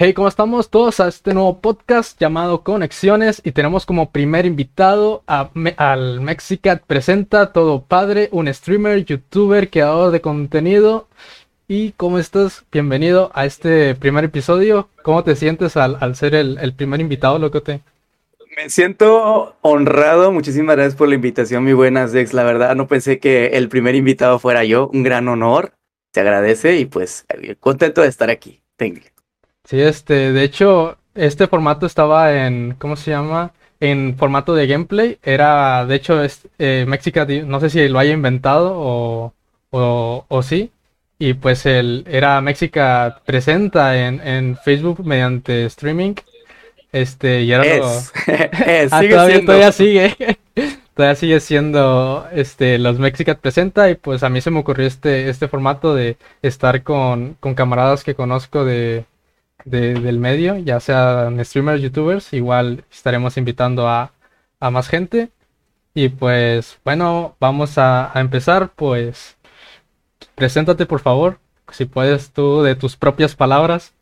Hey, ¿cómo estamos todos a este nuevo podcast llamado Conexiones? Y tenemos como primer invitado al Mexicat Presenta, todo padre, un streamer, youtuber, creador de contenido. ¿Y cómo estás? Bienvenido a este primer episodio. ¿Cómo te sientes al, ser el, primer invitado, locote? Me siento honrado. Muchísimas gracias por la invitación, mi buenas Dex. La verdad, no pensé que el primer invitado fuera yo. Un gran honor. Se agradece y pues contento de estar aquí. You. Sí, este, de hecho, este formato estaba en, ¿cómo se llama? En formato de gameplay. Era, de hecho, es, eh, Mexica, no sé si lo haya inventado o, o, o sí. Y pues él era Mexica presenta en, en Facebook mediante streaming. Este, y ahora lo... ah, sigue todavía, todavía, sigue. todavía sigue siendo este los Mexicat presenta. Y pues a mí se me ocurrió este, este formato de estar con, con camaradas que conozco de, del medio, ya sean streamers, youtubers, igual estaremos invitando a, más gente. Y pues bueno, vamos a, empezar, pues preséntate por favor, si puedes tú de tus propias palabras.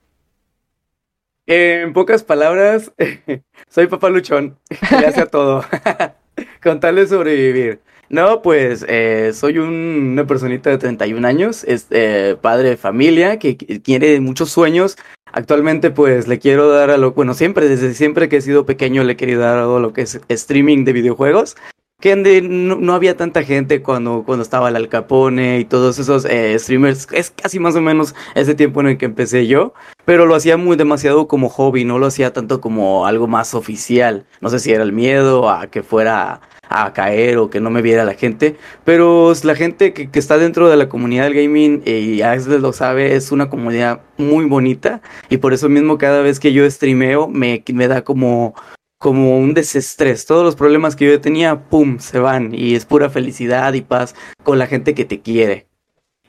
En pocas palabras, soy papá luchón, ya sea todo, con tal de sobrevivir. No, pues eh, soy una personita de 31 años, es eh, padre de familia que, tiene muchos sueños. Actualmente pues le quiero dar a lo, bueno, siempre, desde siempre que he sido pequeño le he querido dar a lo que es streaming de videojuegos. Que no, había tanta gente cuando, cuando estaba el Al Capone y todos esos eh, streamers. Es casi más o menos ese tiempo en el que empecé yo. Pero lo hacía muy demasiado como hobby, no lo hacía tanto como algo más oficial. No sé si era el miedo a que fuera a caer o que no me viera la gente, pero la gente que, está dentro de la comunidad del gaming eh, y a veces lo sabe, es una comunidad muy bonita y por eso mismo cada vez que yo streameo me, me da como, como un desestrés. Todos los problemas que yo tenía, ¡pum!, se van y es pura felicidad y paz con la gente que te quiere.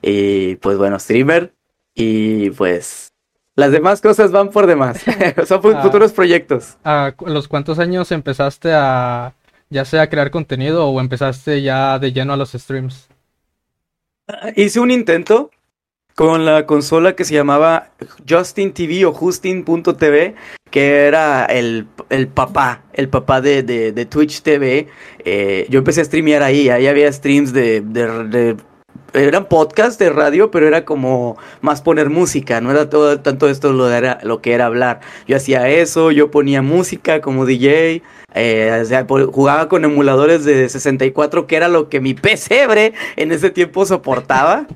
Y pues bueno, streamer y pues las demás cosas van por demás. Son ah. futuros proyectos. ¿A los cuántos años empezaste a ya sea crear contenido o empezaste ya de lleno a los streams? Hice un intento con la consola que se llamaba Justin TV o Justin.tv, que era el, el, papá, el papá de, de, Twitch TV. Eh, yo empecé a streamear ahí, ahí había streams de, de, eran podcasts de radio, pero era como más poner música, no era todo tanto esto lo, era, lo que era hablar. Yo hacía eso, yo ponía música como DJ, eh, jugaba con emuladores de 64, que era lo que mi PC en ese tiempo soportaba.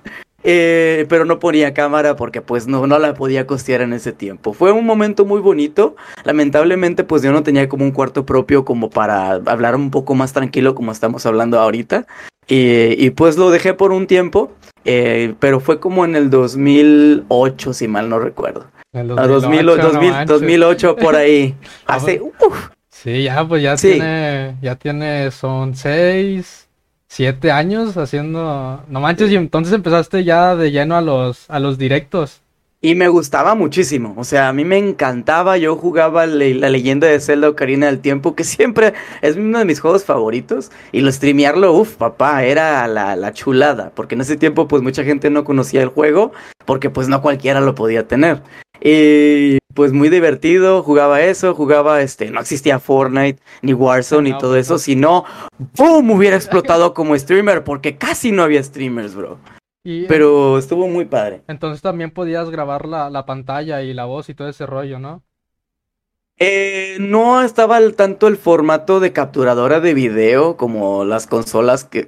Eh, pero no ponía cámara porque pues no, no la podía costear en ese tiempo. Fue un momento muy bonito. Lamentablemente pues yo no tenía como un cuarto propio como para hablar un poco más tranquilo como estamos hablando ahorita. Y, pues lo dejé por un tiempo, eh, pero fue como en el 2008 si mal no recuerdo. El 2008, 2008 por ahí. Hace... Sí, ya, pues ya tiene, ya tiene, son seis, siete años haciendo, no manches, y entonces empezaste ya de lleno a los, a los directos. Y me gustaba muchísimo, o sea, a mí me encantaba, yo jugaba la leyenda de Zelda Ocarina del Tiempo, que siempre es uno de mis juegos favoritos, y lo streamearlo, uff, papá, era la, la chulada, porque en ese tiempo pues mucha gente no conocía el juego, porque pues no cualquiera lo podía tener. Y pues muy divertido, jugaba eso, jugaba este, no existía Fortnite, ni Warzone, ni todo eso, sino ¡boom! hubiera explotado como streamer, porque casi no había streamers, bro. Pero estuvo muy padre. Entonces también podías grabar la, la pantalla y la voz y todo ese rollo, ¿no? Eh, no estaba al tanto el formato de capturadora de video como las consolas que,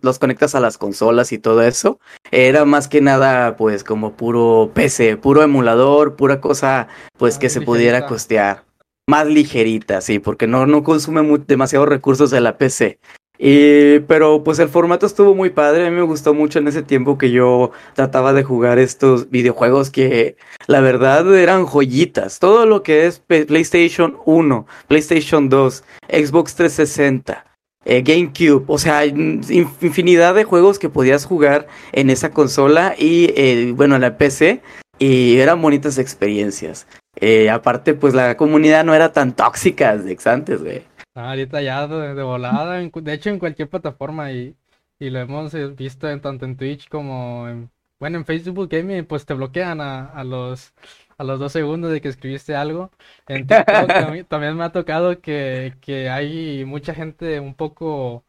los conectas a las consolas y todo eso. Era más que nada pues como puro PC, puro emulador, pura cosa pues que se pudiera costear. Más ligerita, sí, porque no, no consume demasiados recursos de la PC. Y, pero pues el formato estuvo muy padre, a mí me gustó mucho en ese tiempo que yo trataba de jugar estos videojuegos que la verdad eran joyitas. Todo lo que es PlayStation 1, PlayStation 2, Xbox 360, eh, GameCube, o sea, infinidad de juegos que podías jugar en esa consola y eh, bueno, en la PC y eran bonitas experiencias. Eh, aparte, pues la comunidad no era tan tóxica de antes, güey. Ah, ahorita ya de, volada, de hecho en cualquier plataforma y, y lo hemos eh, visto en, tanto en Twitch como en, bueno, en Facebook Gaming, pues te bloquean a, a los a los dos segundos de que escribiste algo. En TikTok también, también me ha tocado que, que hay mucha gente un poco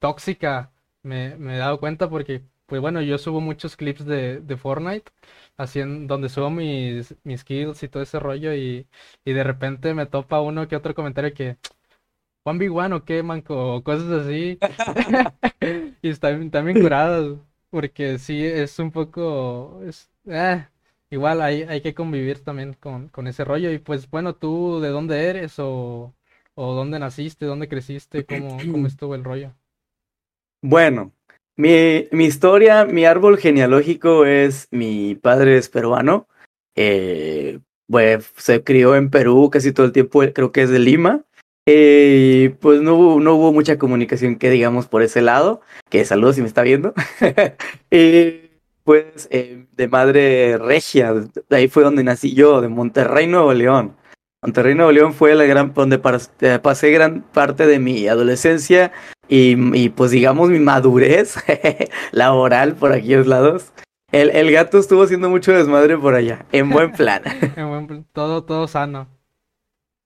tóxica, me, me he dado cuenta porque, pues bueno, yo subo muchos clips de, de Fortnite, haciendo, donde subo mis, mis kills y todo ese rollo y, y de repente me topa uno que otro comentario que... Juan Big One o qué, manco, o cosas así. y están, también curados, porque sí, es un poco... Es, eh, igual hay, hay que convivir también con, con ese rollo. Y pues bueno, ¿tú de dónde eres o, o dónde naciste, dónde creciste, cómo, cómo estuvo el rollo? Bueno, mi, mi historia, mi árbol genealógico es mi padre es peruano. Eh, pues se crió en Perú casi todo el tiempo, creo que es de Lima. Y pues no hubo, no hubo mucha comunicación que digamos por ese lado. Que saludos si me está viendo. y pues eh, de madre regia, de ahí fue donde nací yo, de Monterrey, Nuevo León. Monterrey, Nuevo León fue la gran, donde eh, pasé gran parte de mi adolescencia y, y pues digamos mi madurez laboral por aquellos lados. El, el gato estuvo haciendo mucho desmadre por allá, en buen plan. En buen Todo, todo sano.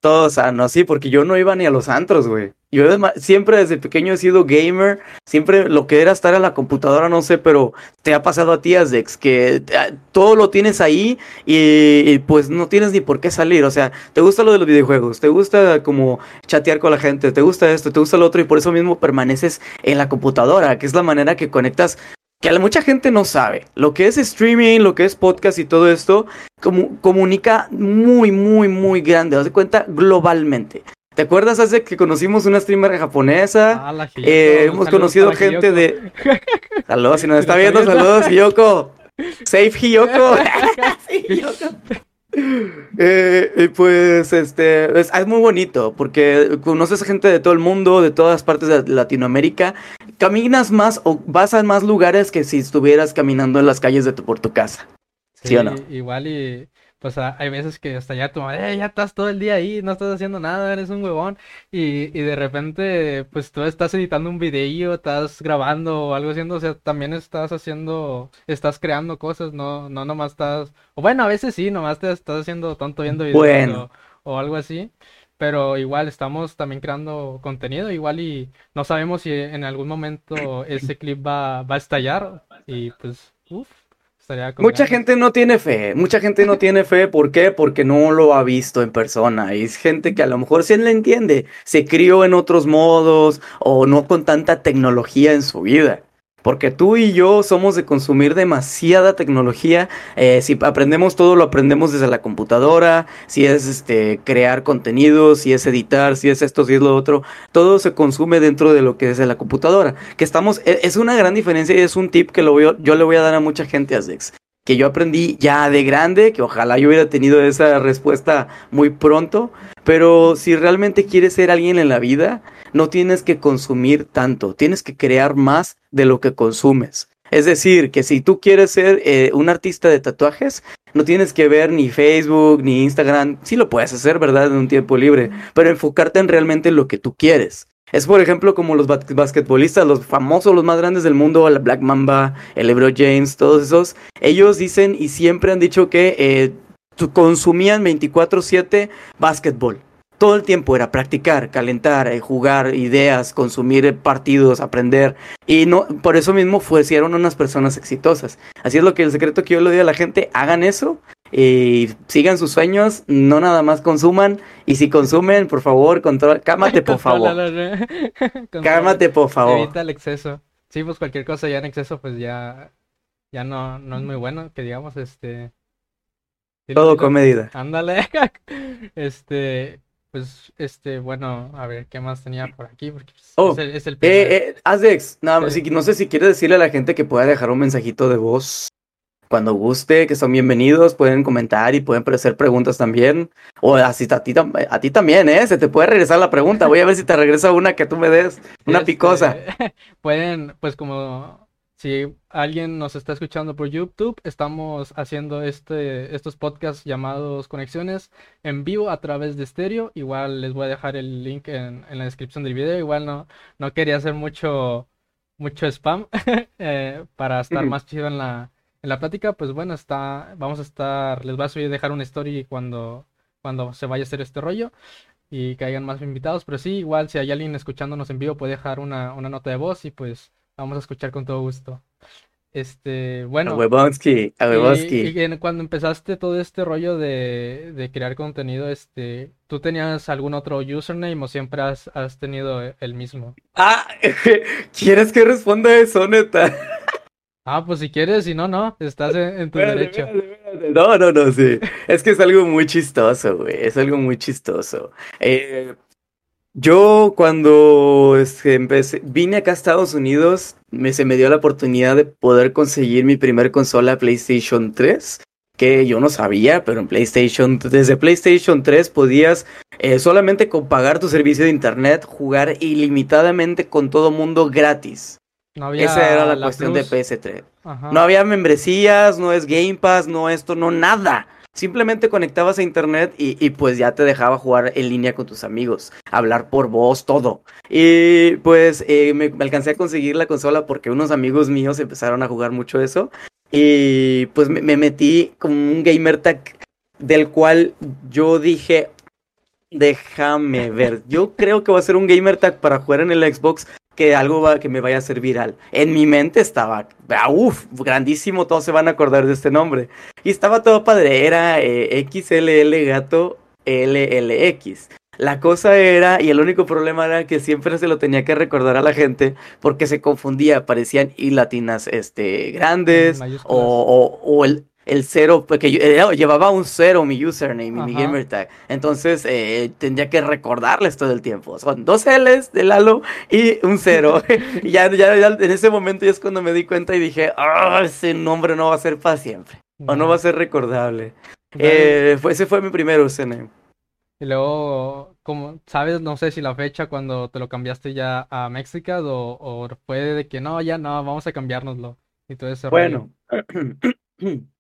Todo sano, sí, porque yo no iba ni a los antros, güey. Yo siempre desde pequeño he sido gamer, siempre lo que era estar a la computadora, no sé, pero te ha pasado a ti, Azdex, que ah, todo lo tienes ahí y, y, pues no tienes ni por qué salir. O sea, te gusta lo de los videojuegos, te gusta como chatear con la gente, te gusta esto, te gusta lo otro y por eso mismo permaneces en la computadora, que es la manera que conectas que a mucha gente no sabe. Lo que es streaming, lo que es podcast y todo esto, como, comunica muy, muy, muy grande. Haz de cuenta globalmente. ¿Te acuerdas hace que conocimos una streamer japonesa? Ah, Hiyoko, Eh, hemos conocido gente Hiyoko. de. Saludos, si nos está viendo, saludos, Hiyoko. Safe Hiyoko. Hiyoko. Eh, y pues este es, es muy bonito porque conoces gente de todo el mundo, de todas partes de Latinoamérica. Caminas más o vas a más lugares que si estuvieras caminando en las calles de tu, por tu casa. ¿Sí o no? Igual y pues a- hay veces que hasta ya tu madre, "Eh, ya estás todo el día ahí, no estás haciendo nada, eres un huevón. Y, y de repente, pues tú estás editando un video, estás grabando o algo haciendo, o sea, también estás haciendo, estás creando cosas, no, no nomás estás, o bueno, a veces sí, nomás te estás haciendo tonto viendo videos Bueno. o, o algo así. Pero igual estamos también creando contenido, igual y no sabemos si en algún momento ese clip va, va a estallar y pues, uff, Mucha gente no tiene fe, mucha gente no tiene fe, ¿por qué? Porque no lo ha visto en persona. Y es gente que a lo mejor sí le entiende, se crió en otros modos o no con tanta tecnología en su vida. Porque tú y yo somos de consumir demasiada tecnología. eh, si aprendemos todo, lo aprendemos desde la computadora. Si es este crear contenido, si es editar, si es esto, si es lo otro. Todo se consume dentro de lo que es de la computadora. Que estamos, e- es una gran diferencia y es un tip que lo voy a- yo le voy a dar a mucha gente, Azdex que yo aprendí ya de grande, que ojalá yo hubiera tenido esa respuesta muy pronto, pero si realmente quieres ser alguien en la vida, no tienes que consumir tanto, tienes que crear más de lo que consumes. Es decir, que si tú quieres ser eh, un artista de tatuajes, no tienes que ver ni Facebook ni Instagram, sí lo puedes hacer, ¿verdad? En un tiempo libre, pero enfocarte en realmente lo que tú quieres. Es por ejemplo como los bas- basquetbolistas, los famosos, los más grandes del mundo, el Black Mamba, el LeBron James, todos esos, ellos dicen y siempre han dicho que eh, consumían 24/7 básquetbol. Todo el tiempo era practicar, calentar, eh, jugar ideas, consumir eh, partidos, aprender. Y no, por eso mismo fueron unas personas exitosas. Así es lo que el secreto que yo le doy a la gente, hagan eso y sigan sus sueños, no nada más consuman. Y si consumen, por favor, control, cámate por favor. Cálmate, por favor. Evita el exceso. Sí, pues cualquier cosa ya en exceso, pues ya, ya no, no es muy bueno, que digamos, este. Todo con medida. Ándale. Este, pues, este, bueno, a ver, ¿qué más tenía por aquí? Porque pues, Oh, es el, es el primer- Eh, eh, Azdex, nada Sí. si- no sé si quieres decirle a la gente que pueda dejar un mensajito de voz cuando guste, que son bienvenidos, pueden comentar y pueden hacer preguntas también. O así a ti, a ti también, ¿eh? Se te puede regresar la pregunta. Voy a ver si te regresa una que tú me des, una Este, picosa. Pueden, pues como si alguien nos está escuchando por YouTube, estamos haciendo este, estos podcasts llamados Conexiones en vivo a través de estéreo. Igual les voy a dejar el link en, en la descripción del video. Igual no, no quería hacer mucho, mucho spam eh, para estar más chido en la, en la plática, pues bueno, está, vamos a estar, les voy a subir, dejar una story cuando, cuando se vaya a hacer este rollo y que hayan más invitados, pero sí, igual si hay alguien escuchándonos en vivo puede dejar una, una nota de voz y pues vamos a escuchar con todo gusto. Este, bueno. A Webonsky, a Webonsky. Y, y, cuando empezaste todo este rollo de, de, crear contenido, este, ¿tú tenías algún otro username o siempre has, has tenido el mismo? Ah, ¿quieres que responda eso, neta? Ah, pues si quieres, si no, no, estás en, en tu derecho. No, no, no, sí. Es que es algo muy chistoso, güey. Es algo muy chistoso. Eh, yo cuando este, empecé, vine acá a Estados Unidos, me, se me dio la oportunidad de poder conseguir mi primer consola PlayStation 3, que yo no sabía, pero en PlayStation, desde PlayStation 3 podías eh, solamente con pagar tu servicio de internet jugar ilimitadamente con todo mundo gratis. No había Esa era la, la cuestión Plus. de PS3. Ajá. No había membresías, no es Game Pass, no esto, no nada. Simplemente conectabas a internet y, y, pues ya te dejaba jugar en línea con tus amigos, hablar por voz, todo. Y pues eh, me, me, alcancé a conseguir la consola porque unos amigos míos empezaron a jugar mucho eso. Y pues me, me metí con un gamer tag del cual yo dije, déjame ver, yo creo que va a ser un gamer tag para jugar en el Xbox que algo va, que me vaya a ser viral. En mi mente estaba, ah, uff, grandísimo, todos se van a acordar de este nombre. Y estaba todo padre, era eh, XLL gato LLX. La cosa era, y el único problema era que siempre se lo tenía que recordar a la gente porque se confundía, parecían y latinas este, grandes o, o, o el, el cero, porque yo, eh, llevaba un cero mi username, Ajá. mi gamer tag. Entonces eh, tendría que recordarles todo el tiempo. Son dos L's de Lalo y un cero. y ya, ya, ya, en ese momento ya es cuando me di cuenta y dije, oh, ese nombre no va a ser para siempre. No. O no va a ser recordable. Eh, fue, ese fue mi primer username. Y luego, como sabes, no sé si la fecha cuando te lo cambiaste ya a Mexicad o, o fue de que no, ya no, vamos a cambiárnoslo. Y todo ese bueno.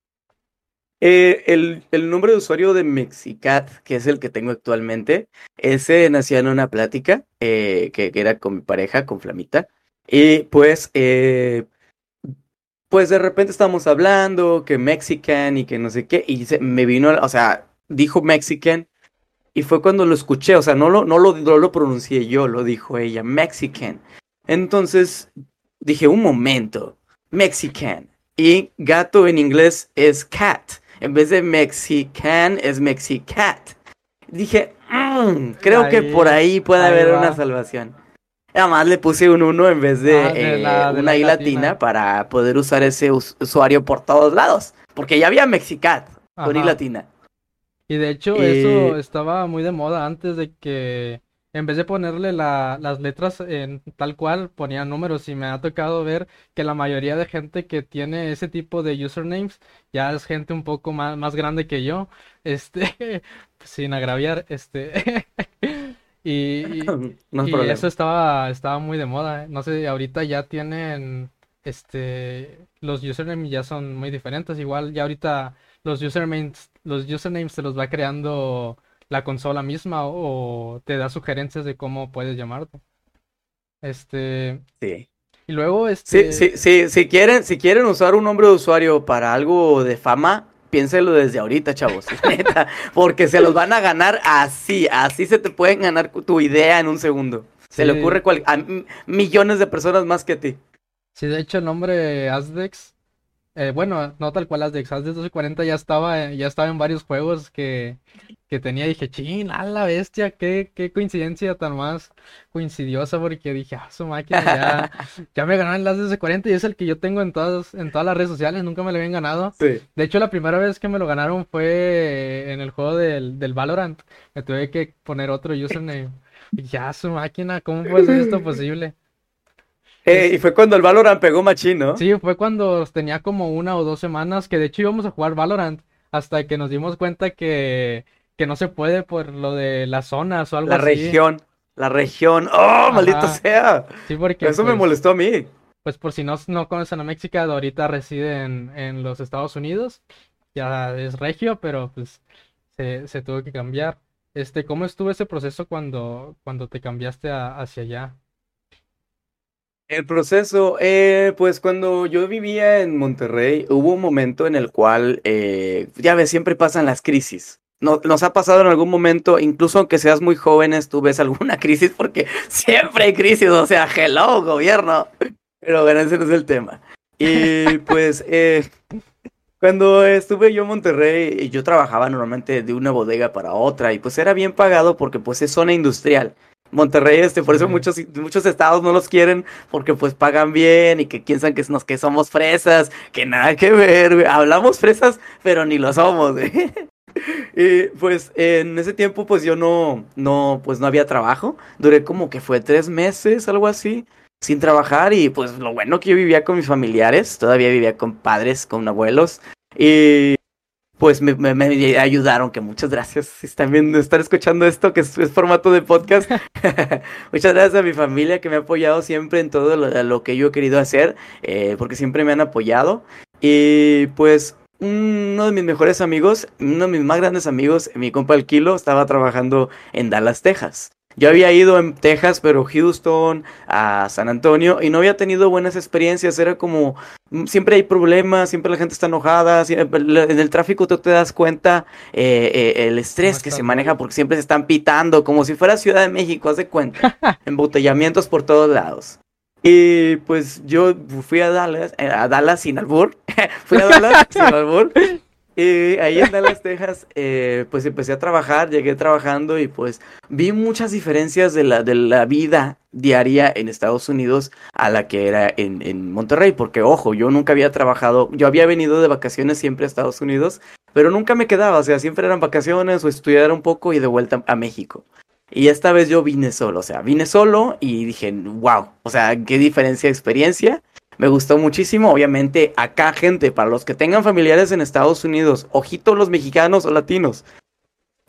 Eh, el, el, nombre de usuario de Mexicat, que es el que tengo actualmente, ese nació en una plática eh, que, que, era con mi pareja, con Flamita. Y pues, eh, pues de repente estábamos hablando que Mexican y que no sé qué, y me vino, o sea, dijo Mexican, y fue cuando lo escuché, o sea, no lo, no lo, no lo pronuncié yo, lo dijo ella, Mexican. Entonces dije, un momento, Mexican. Y gato en inglés es cat. En vez de Mexican es Mexicat. Dije, mmm, creo ahí, que por ahí puede ahí haber va. una salvación. Además le puse un 1 en vez de, ah, de, la, eh, de una I latina. latina. para poder usar ese usuario por todos lados. Porque ya había Mexicat con I latina. Y de hecho eh... eso estaba muy de moda antes de que en vez de ponerle la, las letras en tal cual, ponían números y me ha tocado ver que la mayoría de gente que tiene ese tipo de usernames ya es gente un poco más, más grande que yo, este, sin agraviar, este, y, y, no y eso estaba, estaba muy de moda, no sé, ahorita ya tienen, este, los usernames ya son muy diferentes, igual ya ahorita los usernames, los usernames se los va creando la consola misma o te da sugerencias de cómo puedes llamarte. Este. Sí. Y luego, este. Sí, sí, sí, si quieren, si quieren usar un nombre de usuario para algo de fama, piénselo desde ahorita, chavos. neta, porque se los van a ganar así, así se te pueden ganar tu idea en un segundo. Se sí. le ocurre cual, a millones de personas más que a ti. Sí, de hecho, el nombre Azdex, eh, bueno, no tal cual Azdex, Azdex 1240 ya estaba, ya estaba en varios juegos que, que tenía, dije, ching, a la bestia, qué, qué coincidencia tan más coincidiosa, porque dije, ah, su máquina ya, ya me ganaron las de 40 y es el que yo tengo en todas, en todas las redes sociales, nunca me lo habían ganado. Sí. De hecho, la primera vez que me lo ganaron fue en el juego del, del Valorant, me tuve que poner otro username. ya, su máquina, ¿cómo puede ser esto posible? Eh, y fue cuando el Valorant pegó machín, ¿no? Sí, fue cuando tenía como una o dos semanas que de hecho íbamos a jugar Valorant hasta que nos dimos cuenta que que no se puede por lo de las zonas o algo la así. La región, la región. ¡Oh, Ajá. maldito sea! Sí, porque. Eso pues, me molestó a mí. Pues por si no, no conocen a México, ahorita reside en, en, los Estados Unidos. Ya es regio, pero pues se, se, tuvo que cambiar. Este, ¿cómo estuvo ese proceso cuando, cuando te cambiaste a, hacia allá? El proceso, eh, pues cuando yo vivía en Monterrey, hubo un momento en el cual, eh, ya ves, siempre pasan las crisis. No, nos ha pasado en algún momento, incluso aunque seas muy jóvenes, tú ves alguna crisis porque siempre hay crisis, o sea, hello, gobierno. Pero bueno, ese no es el tema. Y pues, eh, cuando estuve yo en Monterrey, yo trabajaba normalmente de una bodega para otra y pues era bien pagado porque pues es zona industrial. Monterrey, este, por eso muchos, muchos estados no los quieren, porque pues pagan bien y que piensan que, nos, que somos fresas, que nada que ver, güey. Hablamos fresas, pero ni lo somos, güey. Y pues en ese tiempo pues yo no, no, pues no había trabajo. Duré como que fue tres meses, algo así, sin trabajar y pues lo bueno que yo vivía con mis familiares, todavía vivía con padres, con abuelos. Y pues me, me, ayudaron, que muchas gracias si están viendo, estar escuchando esto, que es, formato de podcast. muchas gracias a mi familia que me ha apoyado siempre en todo lo, que yo he querido hacer, eh, porque siempre me han apoyado. Y pues uno de mis mejores amigos, uno de mis más grandes amigos, mi compa El Kilo, estaba trabajando en Dallas, Texas. Yo había ido en Texas, pero Houston, a San Antonio, y no había tenido buenas experiencias. Era como, mm, siempre hay problemas, siempre la gente está enojada. En el tráfico tú te das cuenta eh, eh, el estrés que se maneja porque siempre se están pitando, como si fuera Ciudad de México, haz de cuenta. Embotellamientos por todos lados. Y pues yo fui a Dallas, eh, a Dallas sin albur. fui a Dallas sin albur. Y ahí en Dallas, Texas, eh, pues empecé a trabajar, llegué trabajando y pues vi muchas diferencias de la, de la vida diaria en Estados Unidos a la que era en, en Monterrey, porque ojo, yo nunca había trabajado, yo había venido de vacaciones siempre a Estados Unidos, pero nunca me quedaba, o sea, siempre eran vacaciones o estudiar un poco y de vuelta a México. Y esta vez yo vine solo, o sea, vine solo y dije, wow, o sea, qué diferencia de experiencia. Me gustó muchísimo, obviamente, acá gente, para los que tengan familiares en Estados Unidos, ojito los mexicanos o latinos.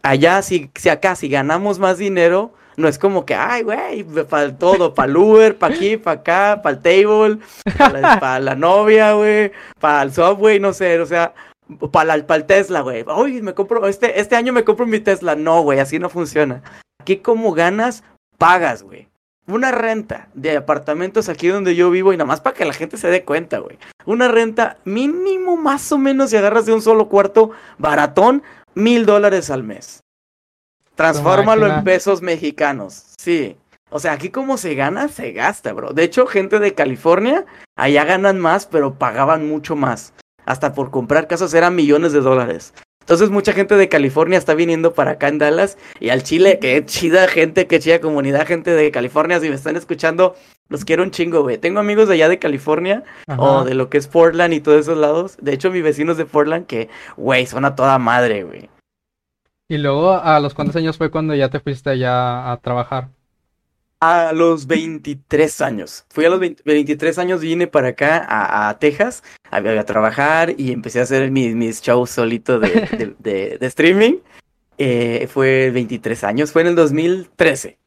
Allá, si, si acá, si ganamos más dinero, no es como que, ay, güey, para todo, para el Uber, para aquí, para acá, para el table, para la, novia, güey, para el subway, no sé, o sea, para el Tesla, güey. Uy, me compro, este, este año me compro mi Tesla. No, güey, así no funciona. Aquí como ganas, pagas, güey una renta de apartamentos aquí donde yo vivo y nada más para que la gente se dé cuenta, güey. Una renta mínimo más o menos si agarras de un solo cuarto baratón, mil dólares al mes. Transfórmalo en pesos mexicanos. Sí. O sea, aquí como se gana, se gasta, bro. De hecho, gente de California, allá ganan más, pero pagaban mucho más. Hasta por comprar casas eran millones de dólares. Entonces mucha gente de California está viniendo para acá en Dallas y al Chile, qué chida gente, qué chida comunidad, gente de California, si me están escuchando, los quiero un chingo, güey. Tengo amigos de allá de California o de lo que es Portland y todos esos lados. De hecho, mis vecinos de Portland que, güey, son a toda madre, güey. Y luego, ¿a los cuántos años fue cuando ya te fuiste allá a trabajar? A los 23 años. Fui a los 23 años, vine para acá, a, Texas, a, a, trabajar y empecé a hacer mis, mis shows solito de, de, de, streaming. Eh, fue 23 años, fue en el 2013.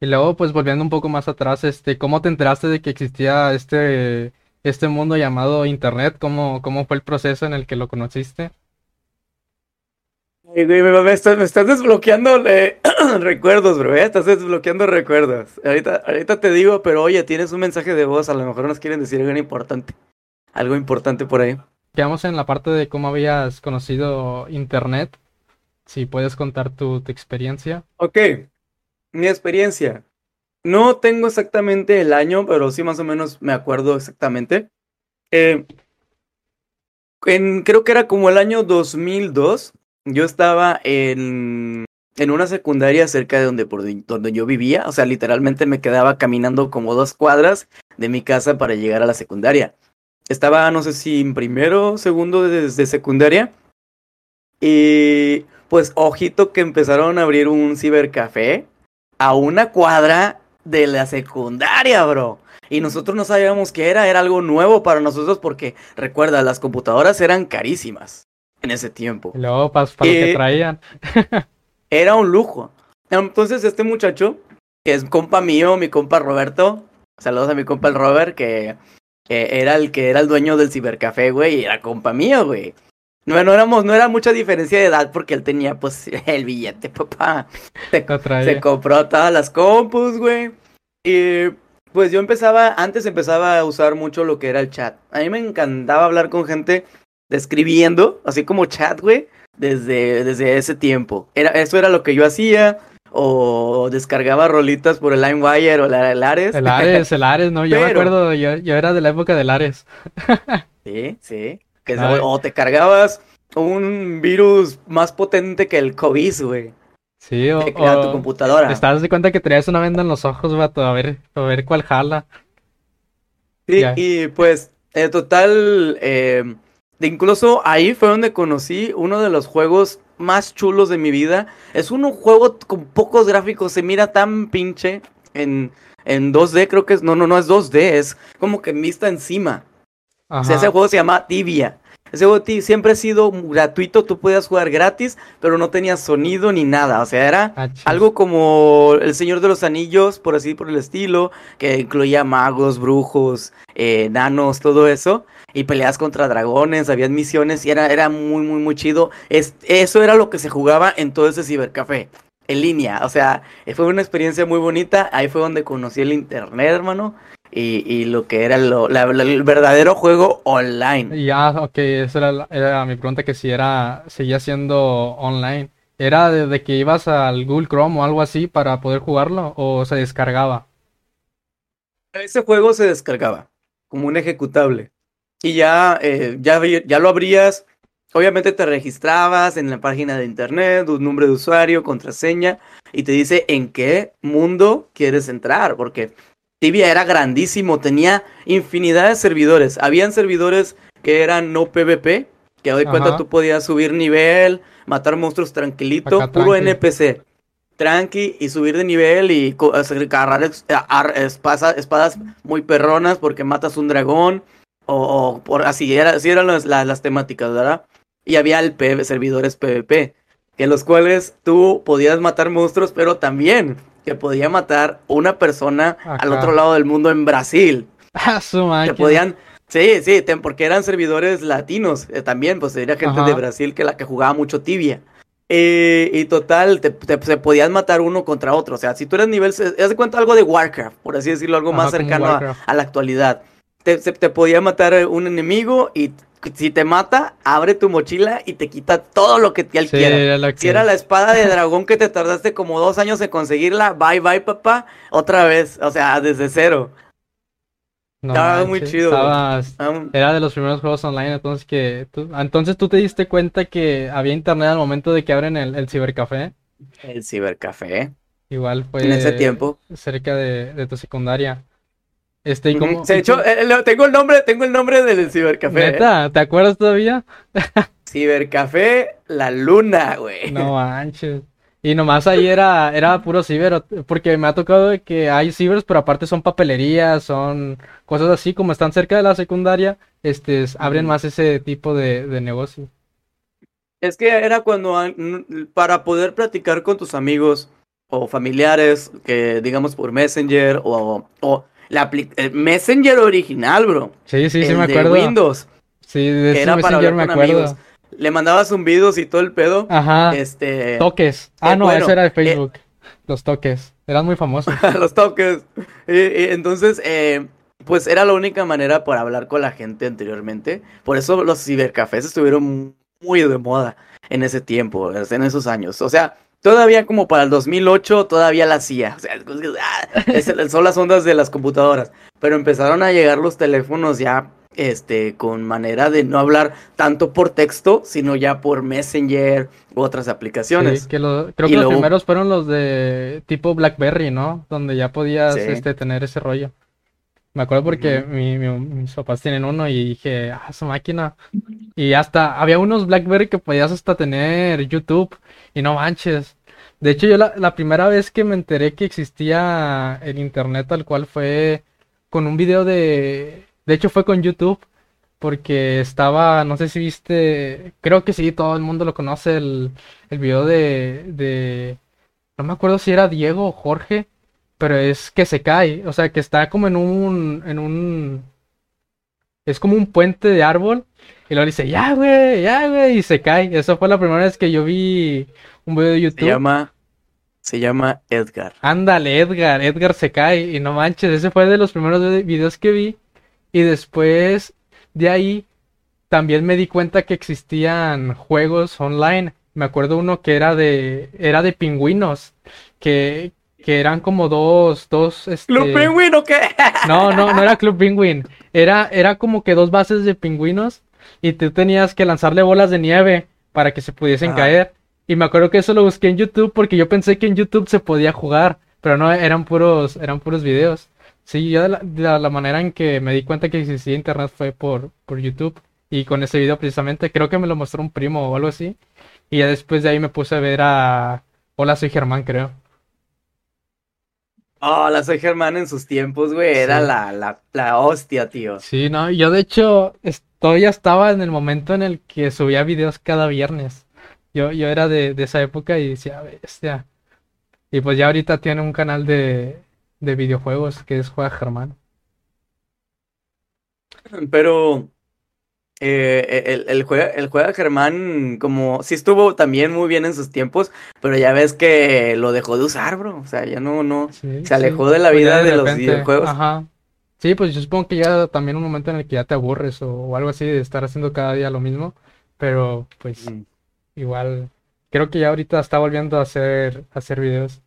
Y luego, pues volviendo un poco más atrás, este, ¿cómo te enteraste de que existía este, este mundo llamado Internet? ¿Cómo, ¿Cómo fue el proceso en el que lo conociste? Me, estás, desbloqueando recuerdos, bro. ¿eh? Estás desbloqueando recuerdos. Ahorita, ahorita te digo, pero oye, tienes un mensaje de voz. A lo mejor nos quieren decir algo importante. Algo importante por ahí. Quedamos en la parte de cómo habías conocido Internet. Si puedes contar tu, tu experiencia. Ok, mi experiencia. No tengo exactamente el año, pero sí más o menos me acuerdo exactamente. Eh, en, creo que era como el año 2002 yo estaba en, en una secundaria cerca de donde, por, donde yo vivía. O sea, literalmente me quedaba caminando como dos cuadras de mi casa para llegar a la secundaria. Estaba, no sé si en primero segundo de, de secundaria. Y pues, ojito que empezaron a abrir un cibercafé a una cuadra de la secundaria, bro. Y nosotros no sabíamos qué era, era algo nuevo para nosotros porque, recuerda, las computadoras eran carísimas en ese tiempo. Luego para, lo que traían. era un lujo. Entonces este muchacho, que es compa mío, mi compa Roberto, saludos a mi compa el Robert, que, era el que era el dueño del cibercafé, güey, y era compa mío, güey. No, no, éramos, no era mucha diferencia de edad porque él tenía pues el billete, papá. Se, se compró todas las compus, güey. Y pues yo empezaba, antes empezaba a usar mucho lo que era el chat. A mí me encantaba hablar con gente escribiendo, así como chat, güey, desde, desde ese tiempo. Era, eso era lo que yo hacía. O descargaba rolitas por el LimeWire o la, el Ares. El Ares, el Ares, no, yo me acuerdo, yo, yo, era de la época del Ares. sí, sí. Que o te cargabas un virus más potente que el COVID, güey. Sí, o, tu computadora. Te estás de cuenta que traías una venda en los ojos, vato, a ver, a ver cuál jala. Sí, y pues, en total, eh, incluso ahí fue donde conocí uno de los juegos más chulos de mi vida. Es un juego con pocos gráficos, se mira tan pinche en, en 2D, creo que es, no, no, no es 2D, es como que vista encima. O sea, ese juego se llama Tibia. Ese juego siempre ha sido gratuito, tú podías jugar gratis, pero no tenía sonido ni nada. O sea, era ah, algo como El Señor de los Anillos, por así por el estilo, que incluía magos, brujos, eh, nanos, todo eso. Y peleas contra dragones, había misiones y era, era muy, muy, muy chido. Es, eso era lo que se jugaba en todo ese cibercafé en línea. O sea, fue una experiencia muy bonita. Ahí fue donde conocí el internet, hermano y, y lo que era lo, el verdadero juego online. Ya, ok, esa era, era, mi pregunta, que si era, seguía siendo online. ¿Era desde que ibas al Google Chrome o algo así para poder jugarlo o se descargaba? Ese juego se descargaba como un ejecutable. Y ya, eh, ya, ya lo abrías, obviamente te registrabas en la página de internet, un nombre de usuario, contraseña, y te dice en qué mundo quieres entrar, porque Tibia era grandísimo, tenía infinidad de servidores. Habían servidores que eran no PvP, que hoy cuenta tú podías subir nivel, matar monstruos tranquilito, puro NPC. Tranqui y subir de nivel y agarrar espadas, espadas muy perronas porque matas un dragón. O, por así, era, así eran las, las, temáticas, ¿verdad? Y había el servidores PvP, en los cuales tú podías matar monstruos, pero también que podía matar una persona al otro lado del mundo en Brasil. Ah, su Que podían, sí, sí, porque eran servidores latinos eh, también, pues era gente de Brasil que la que jugaba mucho tibia. Eh, y total, te, se podían matar uno contra otro. O sea, si tú eres nivel, haz de cuenta algo de Warcraft, por así decirlo, algo más cercano a, la actualidad. Te, te podía matar un enemigo y si te mata, abre tu mochila y te quita todo lo que él quiera. Si era la espada de dragón que te tardaste como dos años en conseguirla, bye bye papá, otra vez, o sea, desde cero. estaba muy chido. era de los primeros juegos online, entonces que tú, entonces tú te diste cuenta que había internet al momento de que abren el, cibercafé. El cibercafé. Igual fue en ese tiempo cerca de tu secundaria. Este, ¿cómo, Se echó, eh, tengo el nombre, tengo el nombre del cibercafé. ¿eh? ¿Neta? ¿Te acuerdas todavía? cibercafé La Luna, güey. No manches. Y nomás ahí era, era puro ciber, porque me ha tocado que hay cibers, pero aparte son papelerías, son cosas así, como están cerca de la secundaria, este, abren más ese tipo de, de negocio. Es que era cuando, para poder platicar con tus amigos o familiares, que digamos por Messenger o, o la Messenger original, bro. Sí, sí, sí, me acuerdo. De Windows. Sí, de ese era Messenger me acuerdo. Le mandabas zumbidos y todo el pedo. Ajá. Este. Toques. Ah, eh, no, ese era de eh, Facebook. los toques. Eran muy famosos. los toques. Y, entonces, eh, pues era la única manera para hablar con la gente anteriormente. Por eso los cibercafés estuvieron muy de moda en ese tiempo, en esos años. O sea, Todavía como para el 2008 todavía la hacía. O sea, ah, son las ondas de las computadoras. Pero empezaron a llegar los teléfonos ya este, con manera de no hablar tanto por texto, sino ya por Messenger u otras aplicaciones. Sí, que creo que los primeros fueron los de tipo BlackBerry, ¿no? Donde ya podías este, tener ese rollo. Me acuerdo porque mis papás tienen uno y dije, ah, su máquina. Y hasta había unos BlackBerry que podías hasta tener YouTube y no manches. De hecho, yo la, primera vez que me enteré que existía el internet tal cual fue con un video de... De hecho, fue con YouTube. Porque estaba, no sé si viste, creo que sí, todo el mundo lo conoce, el, el video de, de... No me acuerdo si era Diego o Jorge, pero es que se cae, o sea, que está como en un... En un es como un puente de árbol y luego dice, ya, güey, ya, güey, y se cae. Eso fue la primera vez que yo vi un video de YouTube. Se llama Se llama Edgar. Ándale, Edgar, Edgar se cae y no manches, ese fue de los primeros videos que vi y después de ahí también me di cuenta que existían juegos online. Me acuerdo uno que era de era de pingüinos que, que eran como dos dos este... ¿Club Penguin o qué? No, no, no era Club Penguin. Era era como que dos bases de pingüinos y tú tenías que lanzarle bolas de nieve para que se pudiesen caer. Y me acuerdo que eso lo busqué en YouTube porque yo pensé que en YouTube se podía jugar, pero no, eran puros, eran puros videos. Sí, yo de la, manera en que me di cuenta que existía internet fue por, por YouTube. Y con ese video precisamente, creo que me lo mostró un primo o algo así. Y ya después de ahí me puse a ver a... Hola, soy Germán, creo. Hola, soy Germán en sus tiempos, güey. Era la, la, la, hostia, tío. Sí, no, yo de hecho todavía estaba en el momento en el que subía videos cada viernes. Yo, yo era de, de esa época y decía, bestia. Y pues ya ahorita tiene un canal de, de videojuegos que es Juega Germán. Pero eh, el, el, juega, el juega Germán, como sí estuvo también muy bien en sus tiempos, pero ya ves que lo dejó de usar, bro. O sea, ya no, no, se alejó de la pues vida de, los videojuegos. Ajá. Sí, pues yo supongo que ya también un momento en el que ya te aburres o, algo así de estar haciendo cada día lo mismo, pero pues mm. igual creo que ya ahorita está volviendo a hacer, a hacer videos.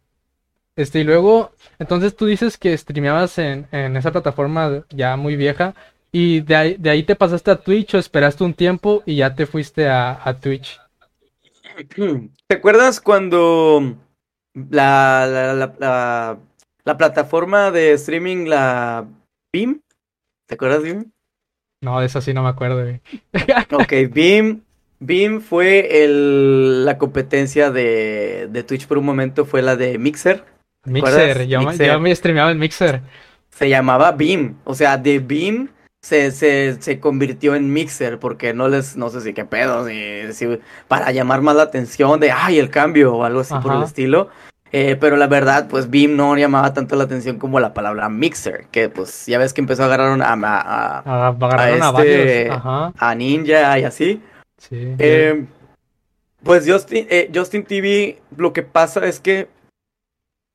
Este, y luego, entonces tú dices que streameabas en, en esa plataforma ya muy vieja, y de ahí, de ahí te pasaste a Twitch o esperaste un tiempo y ya te fuiste a, a Twitch. ¿Te acuerdas cuando la, la, la, la, plataforma de streaming, la BIM? ¿Te acuerdas de BIM? No, de eso sí no me acuerdo. ok, BIM, BIM fue el, la competencia de, de Twitch por un momento, fue la de Mixer. Mixer, yo, yo me streameaba en Mixer. Se llamaba BIM, o sea, de BIM se, se, se, convirtió en mixer porque no les, no sé si qué pedo, si, para llamar más la atención de, ay, el cambio o algo así por el estilo. Eh, pero la verdad, pues Beam no llamaba tanto la atención como la palabra mixer, que pues ya ves que empezó a agarrar a, a, a, este, a, Ninja y así. Sí. Eh, pues Justin, eh, Justin TV, lo que pasa es que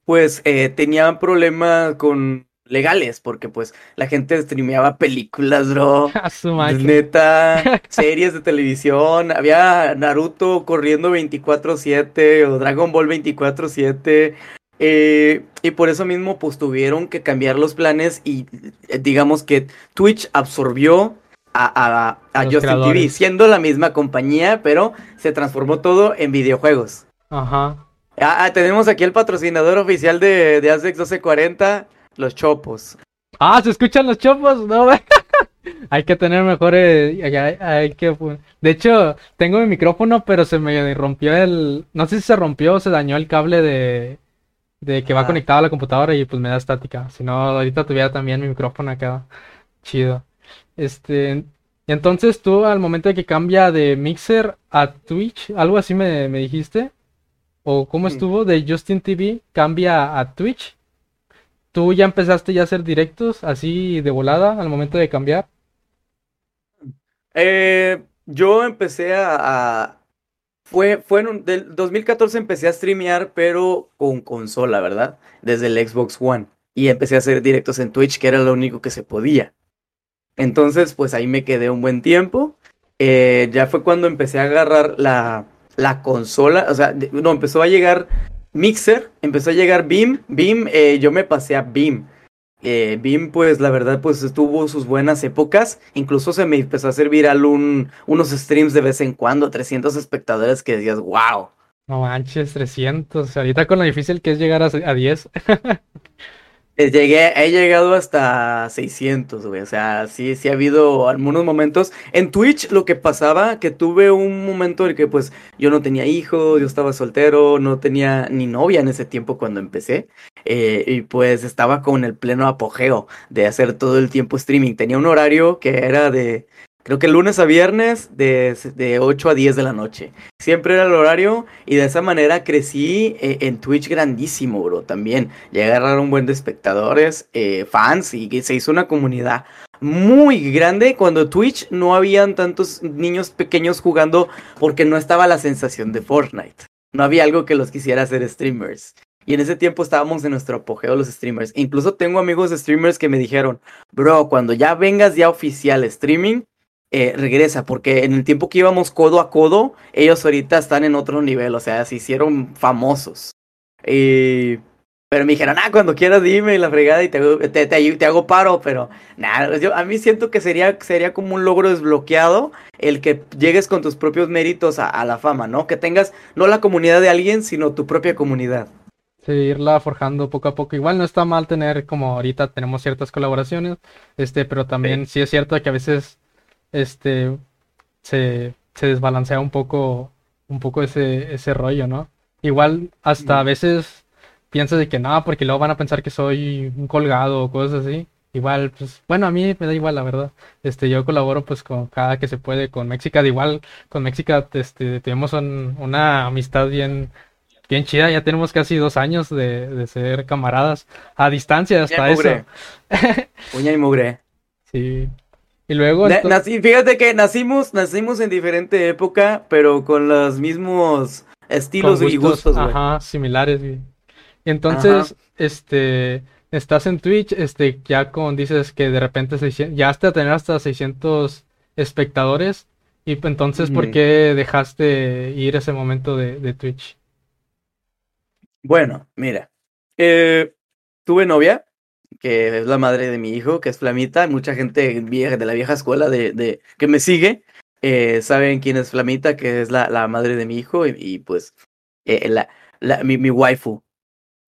pues tenía problemas con legales, porque pues la gente streameaba películas, bro. Neta, series de televisión. Había Naruto corriendo 24-7 o Dragon Ball 24-7. Eh, y por eso mismo pues tuvieron que cambiar los planes y eh, digamos que Twitch absorbió a, a, Justin TV, siendo la misma compañía, pero se transformó todo en videojuegos. Ajá. Ah, ah tenemos aquí el patrocinador oficial de, de ASEX 1240. Los chopos. Ah, ¿se escuchan los chopos? No, hay que tener mejores... Hay, que... De hecho, tengo mi micrófono, pero se me rompió el... No sé si se rompió o se dañó el cable de... De que va conectado a la computadora y pues me da estática. Si no, ahorita tuviera también mi micrófono acá. Chido. Este... Entonces tú al momento de que cambia de Mixer a Twitch, algo así me, me dijiste. ¿O cómo estuvo? De Justin TV cambia a Twitch. ¿Tú ya empezaste ya a hacer directos así de volada al momento de cambiar? Eh, yo empecé a, fue, fue en del 2014 empecé a streamear, pero con consola, ¿verdad? Desde el Xbox One. Y empecé a hacer directos en Twitch, que era lo único que se podía. Entonces, pues ahí me quedé un buen tiempo. Eh, ya fue cuando empecé a agarrar la, la consola. O sea, no, empezó a llegar Mixer, empezó a llegar Beam. Beam, eh, yo me pasé a Beam. Eh, Beam, pues la verdad, pues tuvo sus buenas épocas. Incluso se me empezó a hacer viral un, unos streams de vez en cuando, 300 espectadores que decías, wow. No manches, 300. Ahorita con lo difícil que es llegar a, a 10. Eh, llegué, he llegado hasta 600, güey. O sea, sí, sí ha habido algunos momentos. En Twitch lo que pasaba, que tuve un momento en que pues yo no tenía hijos, yo estaba soltero, no tenía ni novia en ese tiempo cuando empecé. Eh, y pues estaba con el pleno apogeo de hacer todo el tiempo streaming. Tenía un horario que era de Creo que lunes a viernes de, de 8 a 10 de la noche. Siempre era el horario y de esa manera crecí eh, en Twitch grandísimo, bro. También llegué a agarrar un buen de espectadores, eh, fans y se hizo una comunidad muy grande cuando Twitch no habían tantos niños pequeños jugando porque no estaba la sensación de Fortnite. No había algo que los quisiera hacer streamers. Y en ese tiempo estábamos en nuestro apogeo los streamers. Incluso tengo amigos streamers que me dijeron, bro, cuando ya vengas ya oficial streaming, eh, regresa, porque en el tiempo que íbamos codo a codo, ellos ahorita están en otro nivel, o sea, se hicieron famosos. Y pero me dijeron, ah, cuando quieras dime la fregada y te, te, te, hago paro, pero nada, yo a mí siento que sería, sería como un logro desbloqueado el que llegues con tus propios méritos a, la fama, ¿no? Que tengas no la comunidad de alguien, sino tu propia comunidad. Sí, irla forjando poco a poco. Igual no está mal tener, como ahorita tenemos ciertas colaboraciones, este, pero también sí, es cierto que a veces este se, se desbalancea un poco, un poco ese, ese rollo, ¿no? Igual hasta a veces pienso de que no, porque luego van a pensar que soy un colgado o cosas así. Igual, pues, bueno, a mí me da igual, la verdad. Este, yo colaboro pues con cada que se puede con México. De igual, con México, este, tenemos una amistad bien, bien chida. Ya tenemos casi dos años de, de ser camaradas a distancia hasta eso. Uña y mugre. Sí. Y luego. Nací, fíjate que nacimos, nacimos en diferente época, pero con los mismos estilos y gustos, Ajá, similares, y entonces, este, estás en Twitch, este, ya con dices que de repente ya hasta tener hasta 600 espectadores. Y entonces, ¿por qué dejaste ir ese momento de, Twitch? Bueno, mira, eh, tuve novia, que es la madre de mi hijo, que es Flamita. Mucha gente vieja, de la vieja escuela de, que me sigue eh, saben quién es Flamita, que es la, la madre de mi hijo y, pues eh, la, la, mi, mi waifu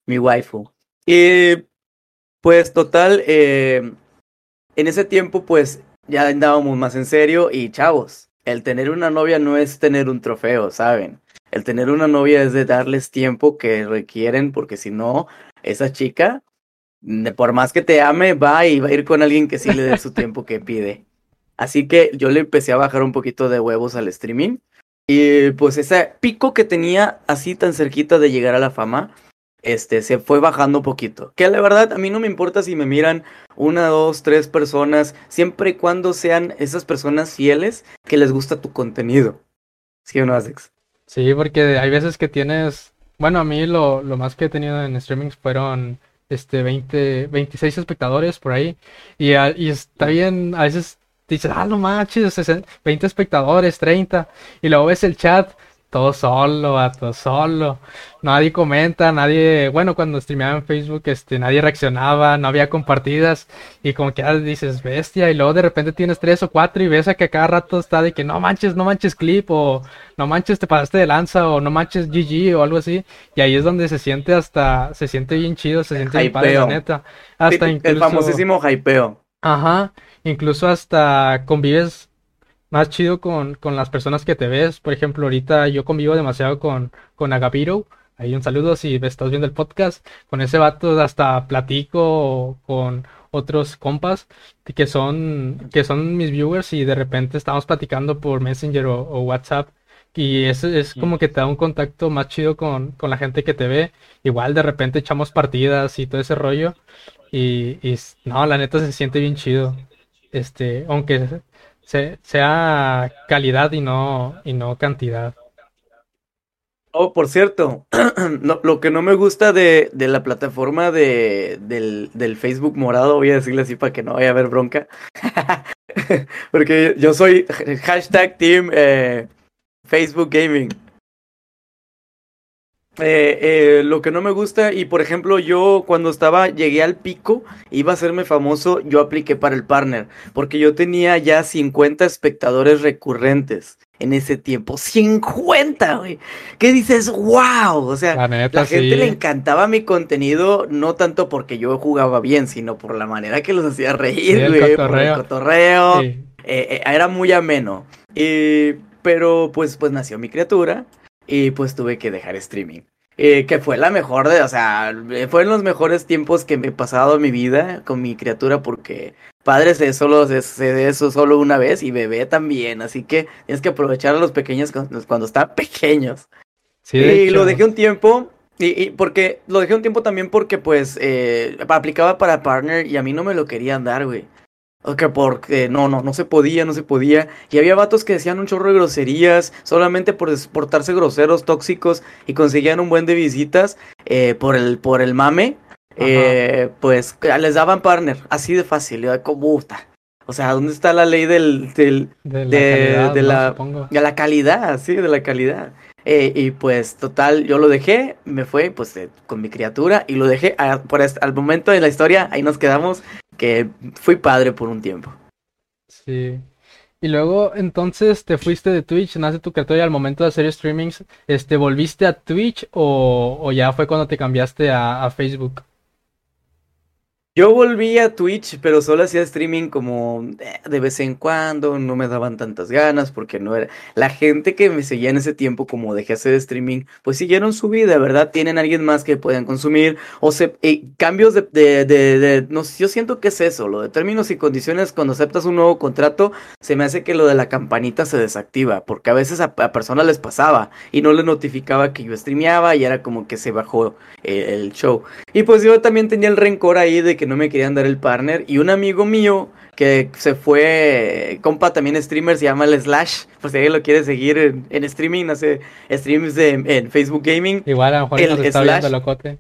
mi waifu. Y pues total, eh, en ese tiempo pues ya andábamos más en serio y chavos, el tener una novia no es tener un trofeo, ¿saben? El tener una novia es de darles tiempo que requieren porque si no, esa chica, por más que te ame, va y va a ir con alguien que sí le dé su tiempo que pide. Así que yo le empecé a bajar un poquito de huevos al streaming. Y pues ese pico que tenía así tan cerquita de llegar a la fama, este, se fue bajando un poquito. Que la verdad, a mí no me importa si me miran una, dos, tres personas, siempre y cuando sean esas personas fieles que les gusta tu contenido. ¿Sí o no, Alex? Sí, porque hay veces que tienes, bueno, a mí lo, lo más que he tenido en streamings fueron este 20, 26 espectadores por ahí. Y, y está bien, a veces dices, ah, no manches, 20 espectadores, 30. Y luego ves el chat todo solo, todo solo. Nadie comenta, nadie, bueno, cuando streameaba en Facebook, este, nadie reaccionaba, no había compartidas y como que ya dices bestia y luego de repente tienes tres o cuatro y ves a que a cada rato está de que no manches, no manches clip o no manches te pasaste de lanza o no manches GG o algo así y ahí es donde se siente hasta, se siente bien chido, se siente bien padre, la neta. Hasta incluso... El famosísimo hypeo. Ajá, incluso hasta convives más chido con, con las personas que te ves. Por ejemplo, ahorita yo convivo demasiado con, con Agapiro. Ahí un saludo si estás viendo el podcast. Con ese vato hasta platico con otros compas que son, que son mis viewers y de repente estamos platicando por Messenger o, WhatsApp. Y eso es como que te da un contacto más chido con, con, la gente que te ve. Igual de repente echamos partidas y todo ese rollo. Y, y no, la neta se siente bien chido. Este, aunque sea calidad y no, y no cantidad. Oh, por cierto, lo que no me gusta de, de la plataforma de, del, del, Facebook morado, voy a decirle así para que no vaya a haber bronca, porque yo soy hashtag team eh, Facebook Gaming. Eh, eh, lo que no me gusta, y por ejemplo, yo cuando estaba, llegué al pico, iba a hacerme famoso, yo apliqué para el partner, porque yo tenía ya 50 espectadores recurrentes en ese tiempo. 50, güey. ¿Qué dices? ¡Wow! O sea, la, gente le encantaba mi contenido, no tanto porque yo jugaba bien, sino por la manera que los hacía reír, güey. Por el cotorreo. Eh, eh, era muy ameno. pero pues, pues nació mi criatura y pues tuve que dejar streaming. Eh, que fue la mejor de, o sea, fueron los mejores tiempos que me he pasado en mi vida con mi criatura porque padre se solo se, de eso solo una vez y bebé también, así que tienes que aprovechar a los pequeños cuando, están pequeños. Sí, y lo dejé un tiempo y, porque lo dejé un tiempo también porque pues eh, aplicaba para partner y a mí no me lo querían dar, güey. Que porque no, no, no se podía, no se podía. Y había vatos que decían un chorro de groserías solamente por portarse groseros, tóxicos y conseguían un buen de visitas. eh, por, el, por el mame, eh, pues les daban partner, así de fácil, como gusta. O sea, ¿dónde está la ley del, del de, la de, la, de la calidad, sí, de la calidad? Eh, y pues total, yo lo dejé, me fue pues con mi criatura y lo dejé por al momento de la historia, ahí nos quedamos, que fui padre por un tiempo. Sí. Y luego, entonces, te fuiste de Twitch, nace tu criatura y al momento de hacer streamings, este, ¿volviste a Twitch o, o ya fue cuando te cambiaste a, a Facebook? Yo volví a Twitch, pero solo hacía streaming como eh, de vez en cuando, no me daban tantas ganas porque no era... La gente que me seguía en ese tiempo, como dejé hacer streaming, pues siguieron su vida, ¿verdad? Tienen alguien más que puedan consumir o se... Eh, cambios de, No, yo siento que es eso, lo de términos y condiciones, cuando aceptas un nuevo contrato, se me hace que lo de la campanita se desactiva, porque a veces a, personas les pasaba y no les notificaba que yo streameaba y era como que se bajó eh, el show. Y pues yo también tenía el rencor ahí de que que no me querían dar el partner. Y un amigo mío que se fue, compa, también streamer, se llama el Slash. Por si alguien lo quiere seguir en, streaming, no sé, streams de, en Facebook Gaming. Igual, a lo mejor el, nos está Slash. locote.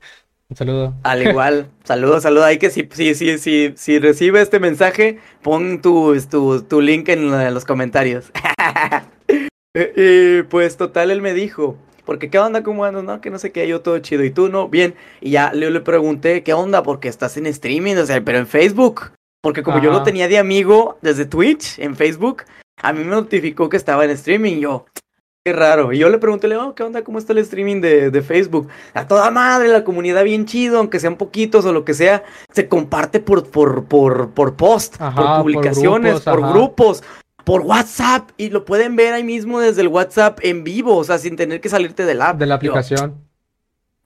Un saludo. Al igual, saludo, saludo. Hay que si, si, si, si, si recibe este mensaje, pon tu, tu, tu link en, los comentarios. y pues total, él me dijo, porque qué onda, cómo andas, no, que no sé qué, yo todo chido y tú no, bien. Y ya le, le pregunté, ¿qué onda? Porque estás en streaming, o sea, pero en Facebook. Porque como yo lo tenía de amigo desde Twitch, en Facebook, a mí me notificó que estaba en streaming. Yo, qué raro. Y yo le pregunté, oh, ¿qué onda? ¿Cómo está el streaming de, de, Facebook? A toda madre, la comunidad bien chido, aunque sean poquitos o lo que sea, se comparte por, por, por, por post, por publicaciones, por grupos por WhatsApp y lo pueden ver ahí mismo desde el WhatsApp en vivo, o sea, sin tener que salirte del app. De la aplicación.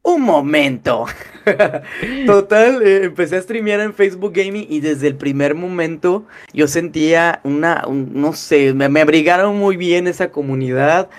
Un momento. Total, eh, empecé a streamear en Facebook Gaming y desde el primer momento yo sentía una, no sé, me, abrigaron muy bien esa comunidad.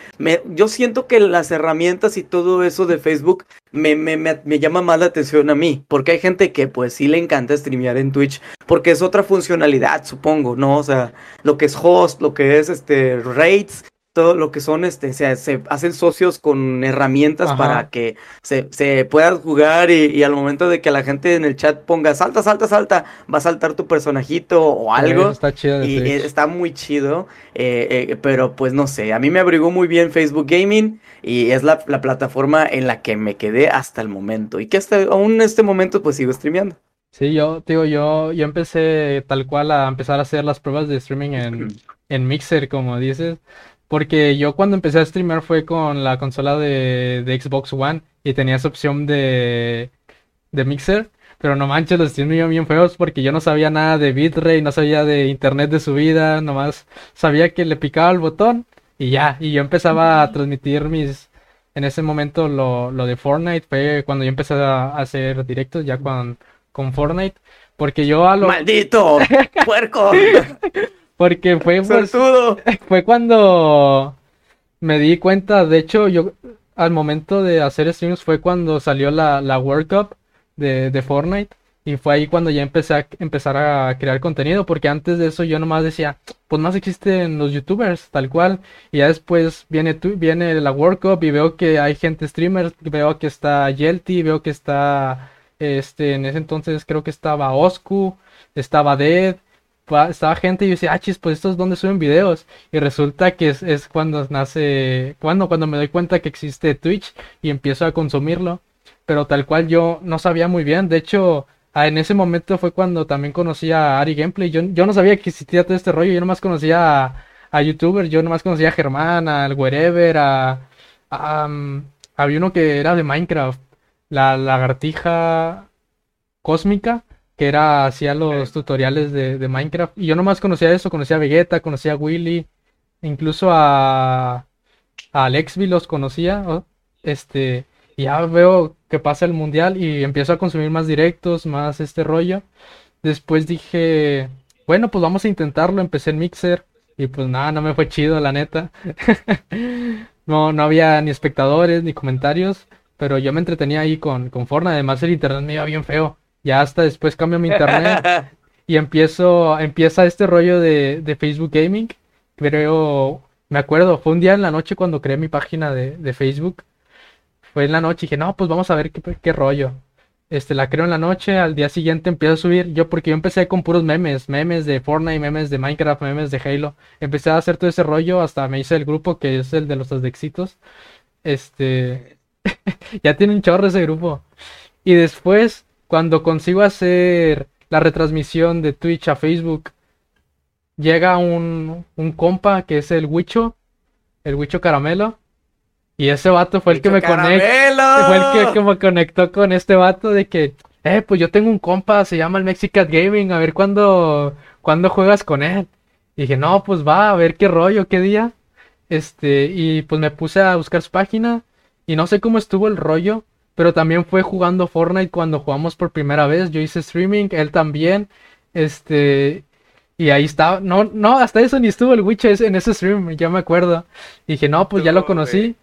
Yo siento que las herramientas y todo eso de Facebook me, me, me, llama más la atención a mí, porque hay gente que pues sí le encanta streamear en Twitch, porque es otra funcionalidad, supongo, ¿no? O sea, lo que es host, lo que es este raids, todo lo que son, este, se, se hacen socios con herramientas para que se, se puedan jugar y, al momento de que la gente en el chat ponga salta, salta, salta, va a saltar tu personajito o algo. está chido. Y está muy chido, eh, eh, pero pues no sé, a mí me abrigó muy bien Facebook Gaming y es la, la, plataforma en la que me quedé hasta el momento y que hasta aún en este momento pues sigo streameando. Sí, yo, digo, yo, yo empecé tal cual a empezar a hacer las pruebas de streaming en, en Mixer, como dices. Porque yo cuando empecé a streamear fue con la consola de, de Xbox One y tenía esa opción de, de mixer. Pero no manches, los streams bien feos porque yo no sabía nada de bitrate, no sabía de internet de subida, nomás sabía que le picaba el botón y ya. Y yo empezaba a transmitir mis... En ese momento lo, lo de Fortnite fue cuando yo empecé a hacer directos ya con, con Fortnite. Porque yo a lo... ¡Maldito! ¡Puerco! Porque fue, pues, fue cuando me di cuenta, de hecho, yo al momento de hacer streams fue cuando salió la, la World Cup de, de, Fortnite. Y fue ahí cuando ya empecé a empezar a crear contenido, porque antes de eso yo nomás decía, pues más existen los youtubers, tal cual. Y ya después viene, tu, viene la World Cup y veo que hay gente streamer, veo que está Yelty, veo que está, este, en ese entonces creo que estaba Oscu, estaba Dead, estaba gente y yo decía, ah, chis, pues estos donde suben videos. Y resulta que es, cuando nace, cuando, cuando me doy cuenta que existe Twitch y empiezo a consumirlo. Pero tal cual yo no sabía muy bien. De hecho, en ese momento fue cuando también conocí a Ari Gameplay. Yo, yo no sabía que existía todo este rollo. Yo nomás conocía a, a YouTubers. Yo nomás conocía a Germán, al Wherever, a, había uno que era de Minecraft. La lagartija cósmica que era hacía los tutoriales de, Minecraft. Y yo nomás conocía eso, conocía a Vegeta, conocía a Willy, incluso a, a Alexby los conocía. Este, y ya veo que pasa el mundial y empiezo a consumir más directos, más este rollo. Después dije, bueno, pues vamos a intentarlo. Empecé en Mixer y pues nada, no me fue chido, la neta. no, no había ni espectadores ni comentarios, pero yo me entretenía ahí con, con Fortnite. Además, el internet me iba bien feo. Ya hasta después cambio mi internet y empiezo, empieza este rollo de, de, Facebook Gaming. Creo, me acuerdo, fue un día en la noche cuando creé mi página de, de Facebook. fue en la noche y dije, no, pues vamos a ver qué, qué rollo. Este, la creo en la noche, al día siguiente empiezo a subir, yo porque yo empecé con puros memes, memes de Fortnite, memes de Minecraft, memes de Halo. Empecé a hacer todo ese rollo, hasta me hice el grupo que es el de los Asdexitos. Este, ya tiene un chorro ese grupo. Y después, cuando consigo hacer la retransmisión de Twitch a Facebook, llega un, un compa que es el Wicho, el Wicho Caramelo. Y ese vato fue el que me conectó. Fue el que, me conectó con este vato de que, eh, pues yo tengo un compa, se llama el Mexican Gaming, a ver cuándo, cuándo juegas con él. Y dije, no, pues va, a ver qué rollo, qué día. Este, y pues me puse a buscar su página. Y no sé cómo estuvo el rollo. Pero también fue jugando Fortnite cuando jugamos por primera vez. Yo hice streaming, él también. Este, y ahí estaba, no, no, hasta eso ni estuvo el Witch en ese stream, ya me acuerdo. dije, no, pues ya lo conocí.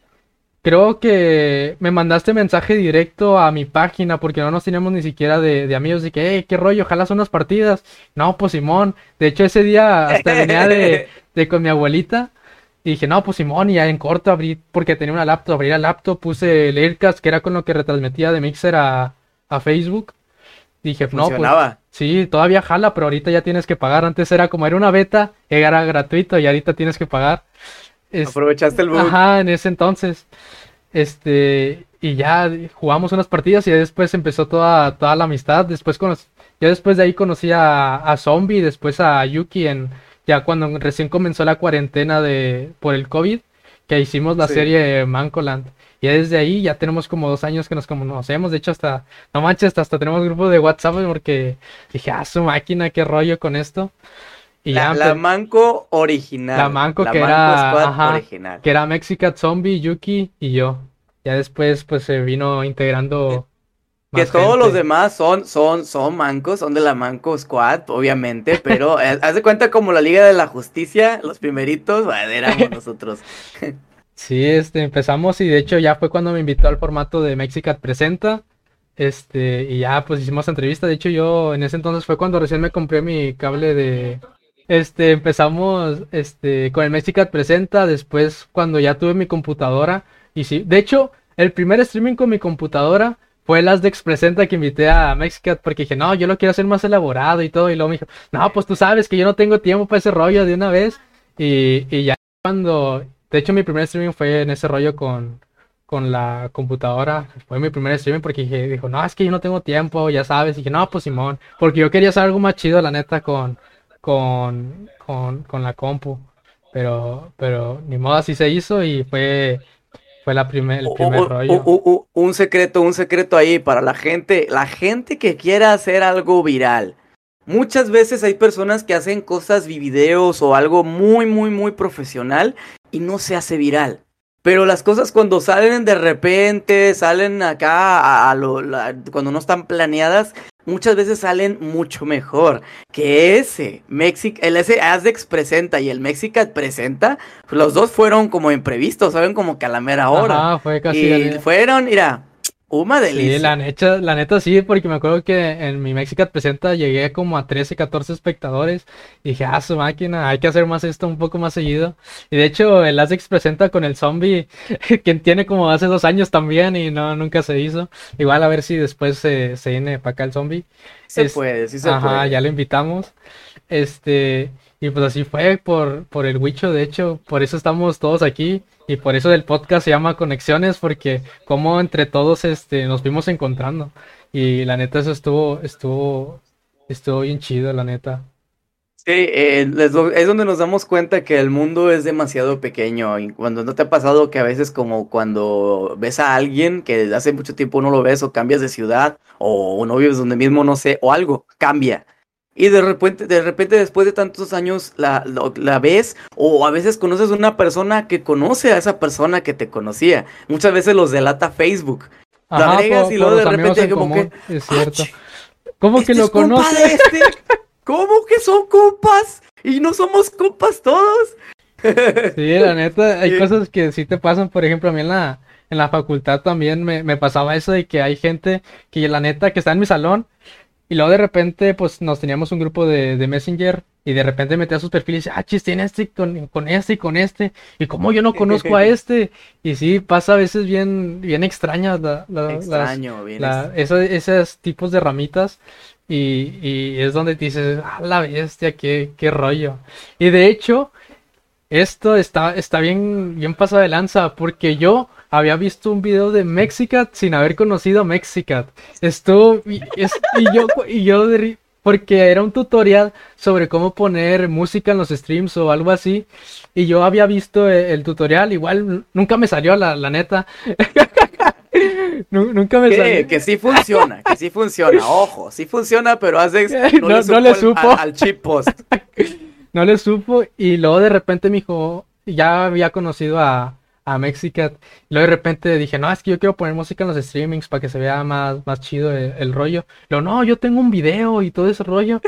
Creo que me mandaste mensaje directo a mi página porque no nos teníamos ni siquiera de, amigos. Y que, hey, qué rollo, ojalá son unas partidas. No, pues Simón. De hecho, ese día hasta venía de, de con mi abuelita. Y dije, no, pues Simón, y ya en corto abrí, porque tenía una laptop, abrí la laptop, puse el Aircast, que era con lo que retransmitía de Mixer a, a Facebook. Dije, no, pues sí, todavía jala, pero ahorita ya tienes que pagar. Antes era como era una beta, era gratuito y ahorita tienes que pagar. Aprovechaste el bug. Ajá, en ese entonces. Este, y ya jugamos unas partidas y después empezó toda, toda la amistad. Después conocí, ya después de ahí conocí a, a Zombie, después a Yuki en, ya cuando recién comenzó la cuarentena de, por el COVID, que hicimos la serie Mancoland. Y desde ahí ya tenemos como dos años que nos conocemos. De hecho, hasta, no manches, hasta, tenemos grupo de WhatsApp porque dije, ah, su máquina, qué rollo con esto. Y la, ya, la Manco original. La Manco que era, original. que era Mexican Zombie, Yuki y yo. Ya después, pues se vino integrando. Que todos los demás son, son, son mancos, son de la Manco Squad, obviamente, pero eh, haz de cuenta como la Liga de la Justicia, los primeritos, éramos nosotros. Sí, este, empezamos y de hecho ya fue cuando me invitó al formato de Mexicat Presenta. Este, y ya pues hicimos entrevista. De hecho, yo en ese entonces fue cuando recién me compré mi cable de. Este, empezamos este, con el Mexicat Presenta. Después, cuando ya tuve mi computadora. Y sí, de hecho, el primer streaming con mi computadora fue el Asdex Presenta que invité a Mexicat porque dije, no, yo lo quiero hacer más elaborado y todo. Y luego me dijo, no, pues tú sabes que yo no tengo tiempo para ese rollo de una vez. Y, y ya cuando de hecho, mi primer streaming fue en ese rollo con, con la computadora. Fue mi primer streaming porque dije, dijo, no, es que yo no tengo tiempo, ya sabes. Y dije, no, pues Simón. Porque yo quería hacer algo más chido, la neta, con, con, con, con la compu. Pero, pero ni modo, así se hizo y fue, fue la primer, el primer rollo. un secreto, un secreto ahí para la gente, la gente que quiera hacer algo viral. Muchas veces hay personas que hacen cosas, videos o algo muy, muy, muy profesional y no se hace viral. Pero las cosas cuando salen de repente, salen acá a, lo, cuando no están planeadas, muchas veces salen mucho mejor que ese Mexic, el ese Azdex presenta y el Mexicat presenta, los dos fueron como imprevistos, saben como que a la mera hora. fue casi y fueron, mira, una delicia. Sí, la neta, la neta sí, porque me acuerdo que en mi Mexicat Presenta llegué como a 13, 14 espectadores. Y dije, ah, su máquina, hay que hacer más esto un poco más seguido. Y de hecho, el Asex presenta con el zombie, quien tiene como hace dos años también y no, nunca se hizo. Igual a ver si después se, se viene para acá el zombie. Se puede, sí se ajá, ya lo invitamos. Este, y pues así fue por, por el Wicho, de hecho, por eso estamos todos aquí. Y por eso el podcast se llama Conexiones, porque como entre todos este, nos fuimos encontrando. Y la neta, eso estuvo, estuvo, estuvo bien chido, la neta. Sí, eh, es, donde nos damos cuenta que el mundo es demasiado pequeño. Y cuando no te ha pasado que a veces como cuando ves a alguien que desde hace mucho tiempo no lo ves o cambias de ciudad o no vives donde mismo, no sé, o algo cambia. Y de repente, de repente después de tantos años la, la, ves o a veces conoces una persona que conoce a esa persona que te conocía. Muchas veces los delata Facebook. la agregas y luego de repente como que... Es cierto. ¿Cómo que ¿este lo conoces? Este? ¿Cómo que son compas? Y no somos compas todos. sí, la neta, hay cosas que sí te pasan, por ejemplo, a mí en la, en la facultad también me, me pasaba eso de que hay gente que la neta que está en mi salón y luego de repente, pues nos teníamos un grupo de, de Messenger y de repente metía sus perfiles y dice, ah, chis, tiene este con, con, este y con este, y como yo no conozco a este, y sí, pasa a veces bien, bien extrañas la, Extraño, bien esos, tipos de ramitas, y, y es donde dices, ah, la bestia, qué, qué rollo. Y de hecho, esto está, está bien, bien pasado de lanza, porque yo había visto un video de Mexicat sin haber conocido a Mexicat. Estuvo, y, y yo, y yo porque era un tutorial sobre cómo poner música en los streams o algo así. Y yo había visto e, el, tutorial, igual nunca me salió la, la neta. nunca me salió. Que sí funciona, que sí funciona, ojo, sí funciona, pero hace no, no, le supo, Al, chip post. no le supo y luego de repente me dijo, ya había conocido a, a Mexicat. Y luego de repente dije, no, es que yo quiero poner música en los streamings para que se vea más, más chido el, rollo. Luego, no, yo tengo un video y todo ese rollo.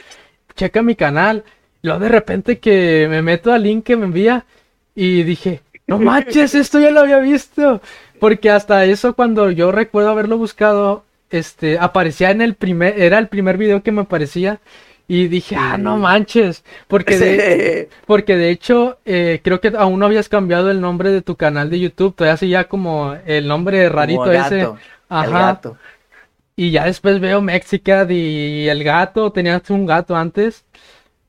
Checa mi canal. Y luego de repente que me meto al link que me envía y dije, no manches, esto ya lo había visto. Porque hasta eso cuando yo recuerdo haberlo buscado, este, aparecía en el primer, era el primer video que me aparecía. Y dije, ah, no manches, porque de, porque de hecho eh, creo que aún no habías cambiado el nombre de tu canal de YouTube, todavía seguía como el nombre rarito ese. Ajá. Y ya después veo Mexicad y el gato, tenías un gato antes.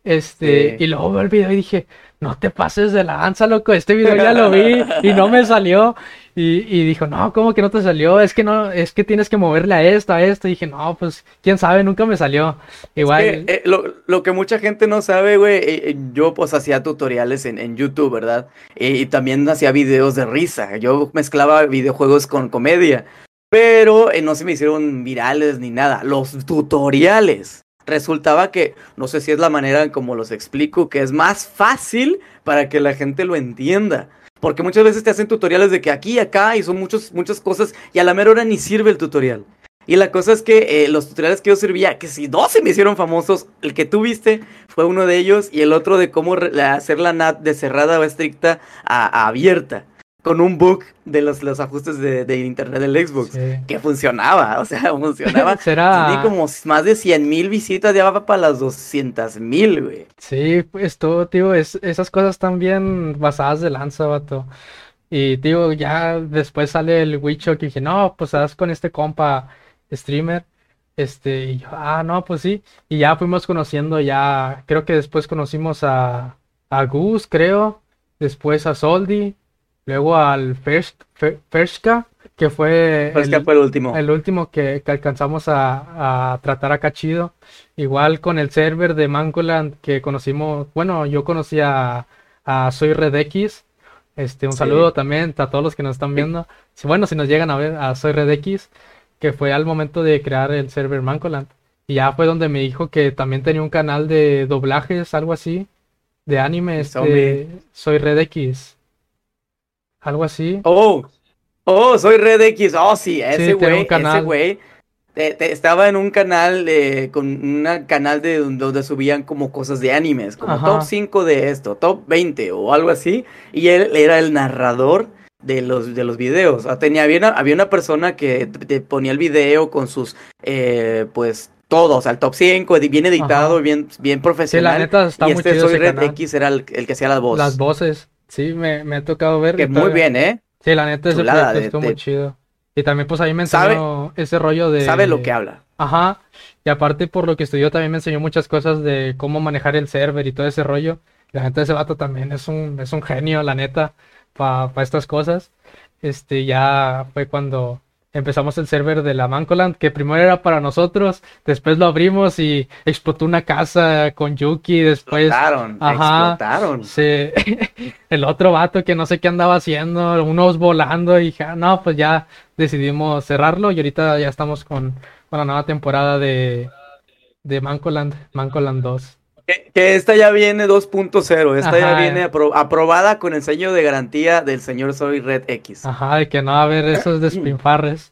Este, y luego veo el video y dije, no te pases de la lanza, loco, este video ya lo vi y no me salió. Y, dijo, no, ¿cómo que no te salió? Es que no, es que tienes que moverle a esto, a esto. Y dije, no, pues, quién sabe, nunca me salió. Igual. Eh, lo, que mucha gente no sabe, güey, eh, eh, yo pues hacía tutoriales en, YouTube, ¿verdad? y también hacía videos de risa. Yo mezclaba videojuegos con comedia. Pero no se me hicieron virales ni nada. Los tutoriales resultaba que, no sé si es la manera en como los explico, que es más fácil para que la gente lo entienda. Porque muchas veces te hacen tutoriales de que aquí y acá y son muchos, muchas cosas y a la mera hora ni sirve el tutorial. Y la cosa es que eh, los tutoriales que yo servía, que si dos se me hicieron famosos, el que tú viste fue uno de ellos y el otro de cómo hacer la NAT de cerrada o estricta a abierta con un bug de los, los ajustes de, internet del Xbox que funcionaba, o sea, funcionaba. Tenía como más de 100 mil visitas, ya va para las 200 mil, güey. Sí, pues todo, tío, es, esas cosas están bien basadas de lanza, vato. Y, tío, ya después sale el Wicho que dije, no, pues haz con este compa streamer. Este, y yo, ah, no, pues sí. Y ya fuimos conociendo, ya, creo que después conocimos a, a Gus, creo. Después a Soldi Luego al Fershka, que fue, el, fue el último. El último que, alcanzamos a, tratar acá chido. Igual con el server de Mangoland que conocimos, bueno, yo conocí a, a Soy Redx. Este, un saludo también a todos los que nos están viendo. Bueno, si nos llegan a ver a Soy Redx, que fue al momento de crear el server Mangoland. Y ya fue donde me dijo que también tenía un canal de doblajes, algo así, de anime. Este, Soy Redx. Algo así. Oh, oh, soy Red X. Oh, sí, ese güey, ese güey. estaba en un canal, con un canal de donde subían como cosas de animes, como top 5 de esto, top 20 o algo así. Y él era el narrador de los, de los videos. tenía, había, había una persona que te ponía el video con sus, eh, pues, todos, al top 5, bien editado, bien, bien profesional. la neta está y muy este Soy Red X era el, el, que hacía las voces. Las voces. Sí, me, me ha tocado ver. Que muy bien, ¿eh? Sí, la neta, ese proyecto estuvo muy chido. Y también, pues ahí me enseñó ese rollo de. Sabe lo que habla. Ajá. Y aparte, por lo que estudió, también me enseñó muchas cosas de cómo manejar el server y todo ese rollo. La gente de ese vato también es un, es un genio, la neta, para estas cosas. Este, ya fue cuando empezamos el server de la Mancoland, que primero era para nosotros, después lo abrimos y explotó una casa con Yuki, después... Explotaron, ajá, explotaron. Sí, el otro vato que no sé qué andaba haciendo, unos volando y dije, ah, no, pues ya decidimos cerrarlo y ahorita ya estamos con, con la nueva temporada de, de Mancoland, Mancoland 2. Que, esta ya viene 2.0, esta ya viene aprobada con el sello de garantía del señor Soy Red X. Ajá, de que no va a haber esos despinfarres.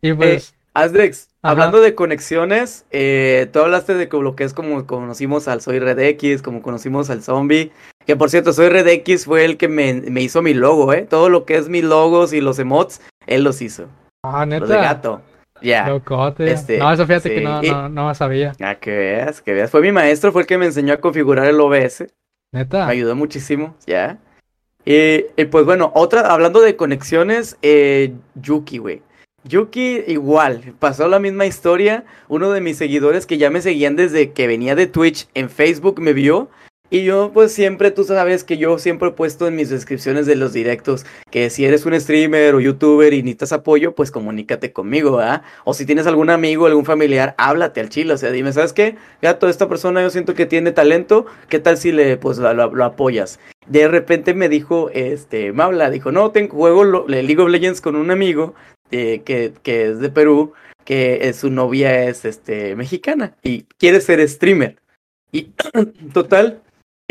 Y pues... Eh, hablando de conexiones, eh, tú hablaste de lo que es como conocimos al Soy Red X, como conocimos al Zombie. Que por cierto, Soy Red X fue el que me, me hizo mi logo, ¿eh? Todo lo que es mis logos y los emotes, él los hizo. Ah, neta. Los de gato. Ya. Locote. Este, no, eso fíjate que no, no, no sabía. Ah, que veas, que veas. Fue mi maestro, fue el que me enseñó a configurar el OBS. Neta. Me ayudó muchísimo, ya. Y, y pues bueno, otra, hablando de conexiones, eh, Yuki, güey. Yuki igual, pasó la misma historia. Uno de mis seguidores que ya me seguían desde que venía de Twitch en Facebook me vio. Y yo pues siempre, tú sabes que yo siempre he puesto en mis descripciones de los directos que si eres un streamer o youtuber y necesitas apoyo, pues comunícate conmigo, ¿verdad? O si tienes algún amigo, algún familiar, háblate al chile, o sea, dime, ¿sabes qué? Gato, esta persona yo siento que tiene talento, ¿qué tal si le, pues, lo, apoyas? De repente me dijo, este, me habla, dijo, no, tengo juego League of Legends con un amigo eh, que, que es de Perú, que eh, su novia es, este, mexicana y quiere ser streamer. Y total,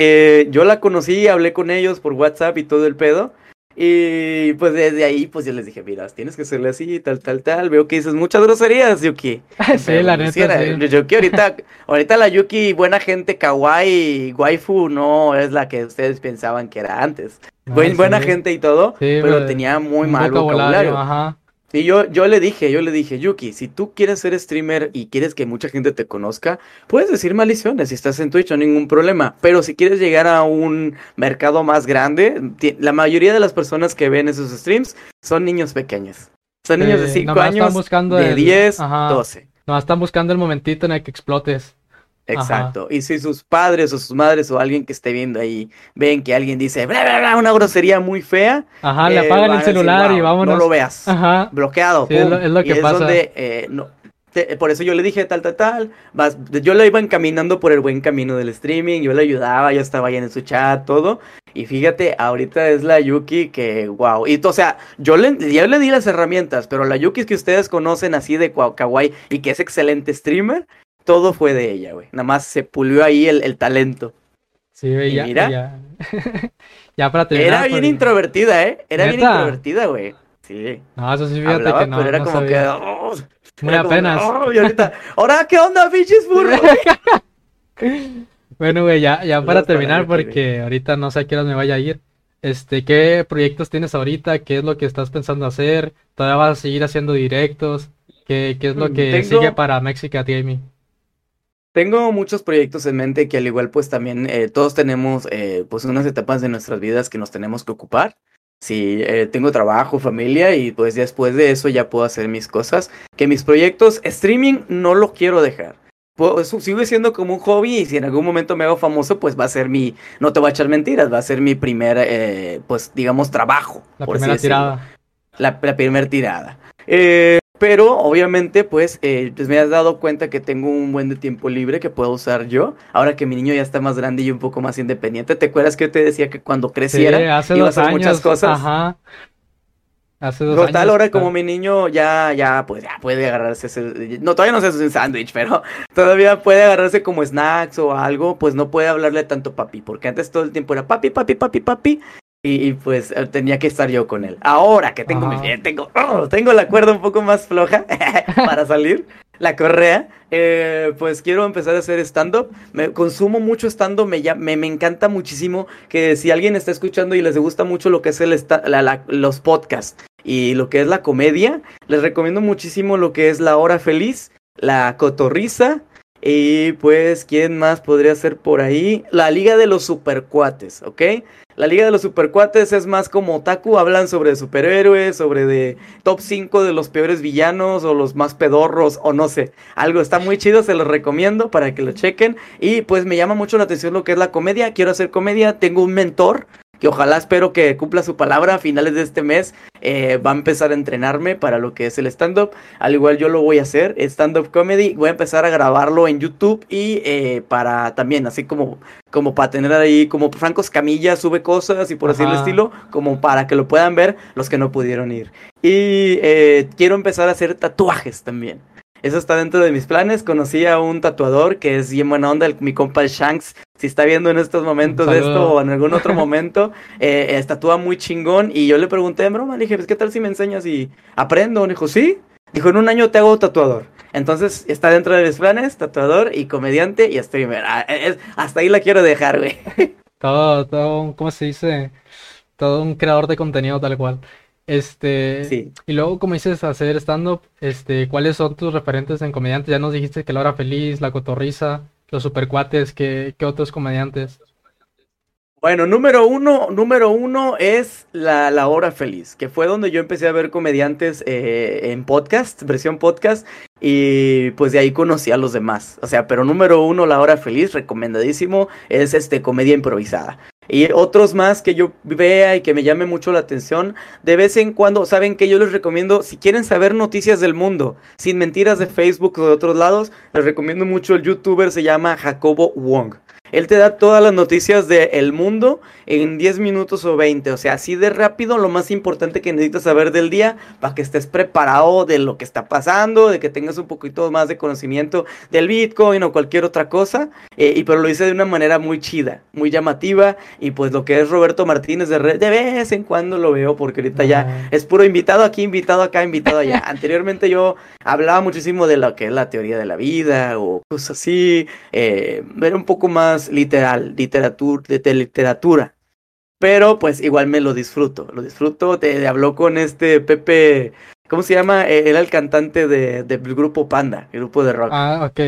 eh, yo la conocí, hablé con ellos por WhatsApp y todo el pedo. Y pues desde ahí, pues yo les dije, mira, tienes que hacerle así, tal, tal, tal. Veo que dices muchas groserías, Yuki. sí, Pero la neta, sí. Yuki ahorita, ahorita la Yuki, buena gente, kawaii, waifu, no es la que ustedes pensaban que era antes. Ah, buena sí. gente y todo, pero pues, tenía muy Un mal vocabulario. Ajá. Y yo, yo le dije, yo le dije, Yuki, si tú quieres ser streamer y quieres que mucha gente te conozca, puedes decir maldiciones si estás en Twitch, no hay ningún problema. Pero si quieres llegar a un mercado más grande, la mayoría de las personas que ven esos streams son niños pequeños. Son niños de Sí, 5 nomás están años, buscando de el- 10, ajá. 12. No, están buscando el momentito en el que explotes. Ajá. Exacto. Y si sus padres o sus madres o alguien que esté viendo ahí ven que alguien dice bla, bla, bla, una grosería muy fea, Ajá, le eh, apagan el decir, celular y "Wow, vámonos. No lo veas. Ajá. bloqueado. Sí, es lo- es lo Y que pasa. donde, eh, no, te- por eso yo le dije tal, tal, tal. Vas, yo la iba encaminando por el buen camino del streaming. Yo le ayudaba, yo estaba ahí en su chat, todo. Y fíjate, ahorita es la Yuki que, wow. Y o sea, yo le, yo le di las herramientas, pero la Yuki que ustedes conocen así de kawaii y que es excelente streamer, todo fue de ella, güey. Nada más se pulió ahí el, el talento. Sí, güey, ya, mira. ya. ya para terminar. Era bien porque- introvertida, ¿eh? Era bien introvertida, güey. Sí. No, eso sí, fíjate Hablaba, que no. pero era no como que. oh, Muy como, apenas. "Oh", y ahorita, ¿ahora qué onda, pinches burros? Bueno, güey, ya, ya para terminar, porque ahorita no sé a qué horas me vaya a ir. Este, ¿qué proyectos tienes ahorita? ¿Qué es lo que estás pensando hacer? ¿Todavía vas a seguir haciendo directos? ¿Qué, qué es lo Mm, que tengo- sigue para Mexica Gaming? Tengo muchos proyectos en mente que al igual pues también eh, todos tenemos eh, pues unas etapas de nuestras vidas que nos tenemos que ocupar. Sí, eh, tengo trabajo, familia y pues después de eso ya puedo hacer mis cosas. Que mis proyectos, streaming no lo quiero dejar. Puedo- sigue siendo como un hobby y si en algún momento me hago famoso pues va a ser mi, no te voy a echar mentiras, va a ser mi primer eh, pues digamos trabajo. La primera tirada. la, la primera tirada. Eh, pero obviamente, pues, eh, pues me has dado cuenta que tengo un buen de tiempo libre que puedo usar yo. Ahora que mi niño ya está más grande y un poco más independiente. ¿Te acuerdas que yo te decía que cuando Sí, creciera hace iba a hacer años. muchas cosas? Ajá. Hace dos Total, años. ahora como mi niño ya, ya, pues ya puede agarrarse ese- no, todavía no se hace un sándwich, pero todavía puede agarrarse como snacks o algo, pues no puede hablarle tanto papi, porque antes todo el tiempo era papi, papi, papi, papi, y, y, pues eh, tenía que estar yo con él. Ahora que tengo mi Ajá. tengo, oh, tengo la cuerda un poco más floja para salir, la correa, eh, pues quiero empezar a hacer stand-up. Me consumo mucho stand-up, me, me, me encanta muchísimo que si alguien está escuchando y les gusta mucho lo que es el la- la- los podcasts y lo que es la comedia, les recomiendo muchísimo lo que es La Hora Feliz, La Cotorriza y pues, ¿quién más podría ser por ahí? La Liga de los Supercuates, ¿ok? La Liga de los Supercuates es más como otaku, hablan sobre superhéroes, sobre de top 5 de los peores villanos o los más pedorros o no sé. Algo está muy chido, se los recomiendo para que lo chequen. Y pues me llama mucho la atención lo que es la comedia. Quiero hacer comedia, tengo un mentor que ojalá espero que cumpla su palabra a finales de este mes. eh, va a empezar a entrenarme para lo que es el stand-up. Al igual yo lo voy a hacer, stand-up comedy. Voy a empezar a grabarlo en YouTube y eh, para también, así como, como para tener ahí, como Franco Escamilla sube cosas y por así el estilo, como para que lo puedan ver los que no pudieron ir. Y eh, quiero empezar a hacer tatuajes también. Eso está dentro de mis planes. Conocí a un tatuador que es bien buena onda, el- mi compa Shanks. Si está viendo en estos momentos de esto o en algún otro momento, eh, eh, tatúa muy chingón. Y yo le pregunté en broma, le dije, pues, ¿qué tal si me enseñas y aprendo? Me dijo, sí. Dijo, en un año te hago tatuador. Entonces está dentro de mis planes, tatuador y comediante y streamer. Ah, es- hasta ahí la quiero dejar, güey. Todo, todo, ¿cómo se dice? Todo un creador de contenido tal cual. Este, Sí. y luego como dices hacer stand-up, este, ¿cuáles son tus referentes en comediantes? Ya nos dijiste que La Hora Feliz, La Cotorrisa, Los Supercuates, ¿qué, qué otros comediantes? Bueno, número uno, número uno es la, la Hora Feliz, que fue donde yo empecé a ver comediantes eh, en podcast, versión podcast, y pues de ahí conocí a los demás. O sea, pero número uno, La Hora Feliz, recomendadísimo, es este comedia improvisada. Y otros más que yo vea y que me llame mucho la atención, de vez en cuando, saben que yo les recomiendo, si quieren saber noticias del mundo, sin mentiras de Facebook o de otros lados, les recomiendo mucho el youtuber, se llama Jacobo Wong. Él te da todas las noticias del mundo en 10 minutos o 20. O sea, así de rápido, lo más importante que necesitas saber del día para que estés preparado de lo que está pasando, de que tengas un poquito más de conocimiento del Bitcoin o cualquier otra cosa. Eh, y pero lo dice de una manera muy chida, muy llamativa. Y pues lo que es Roberto Martínez de Red, de vez en cuando lo veo porque ahorita ya Ah. es puro invitado aquí, invitado acá, invitado allá. Anteriormente yo hablaba muchísimo de lo que es la teoría de la vida o cosas así. Eh, era un poco más literal, literatura, de, literatura. Pero pues igual me lo disfruto, lo disfruto. Te, habló con este Pepe, ¿cómo se llama? Eh, era el cantante de, del grupo Panda, el grupo de rock. Ah, ok,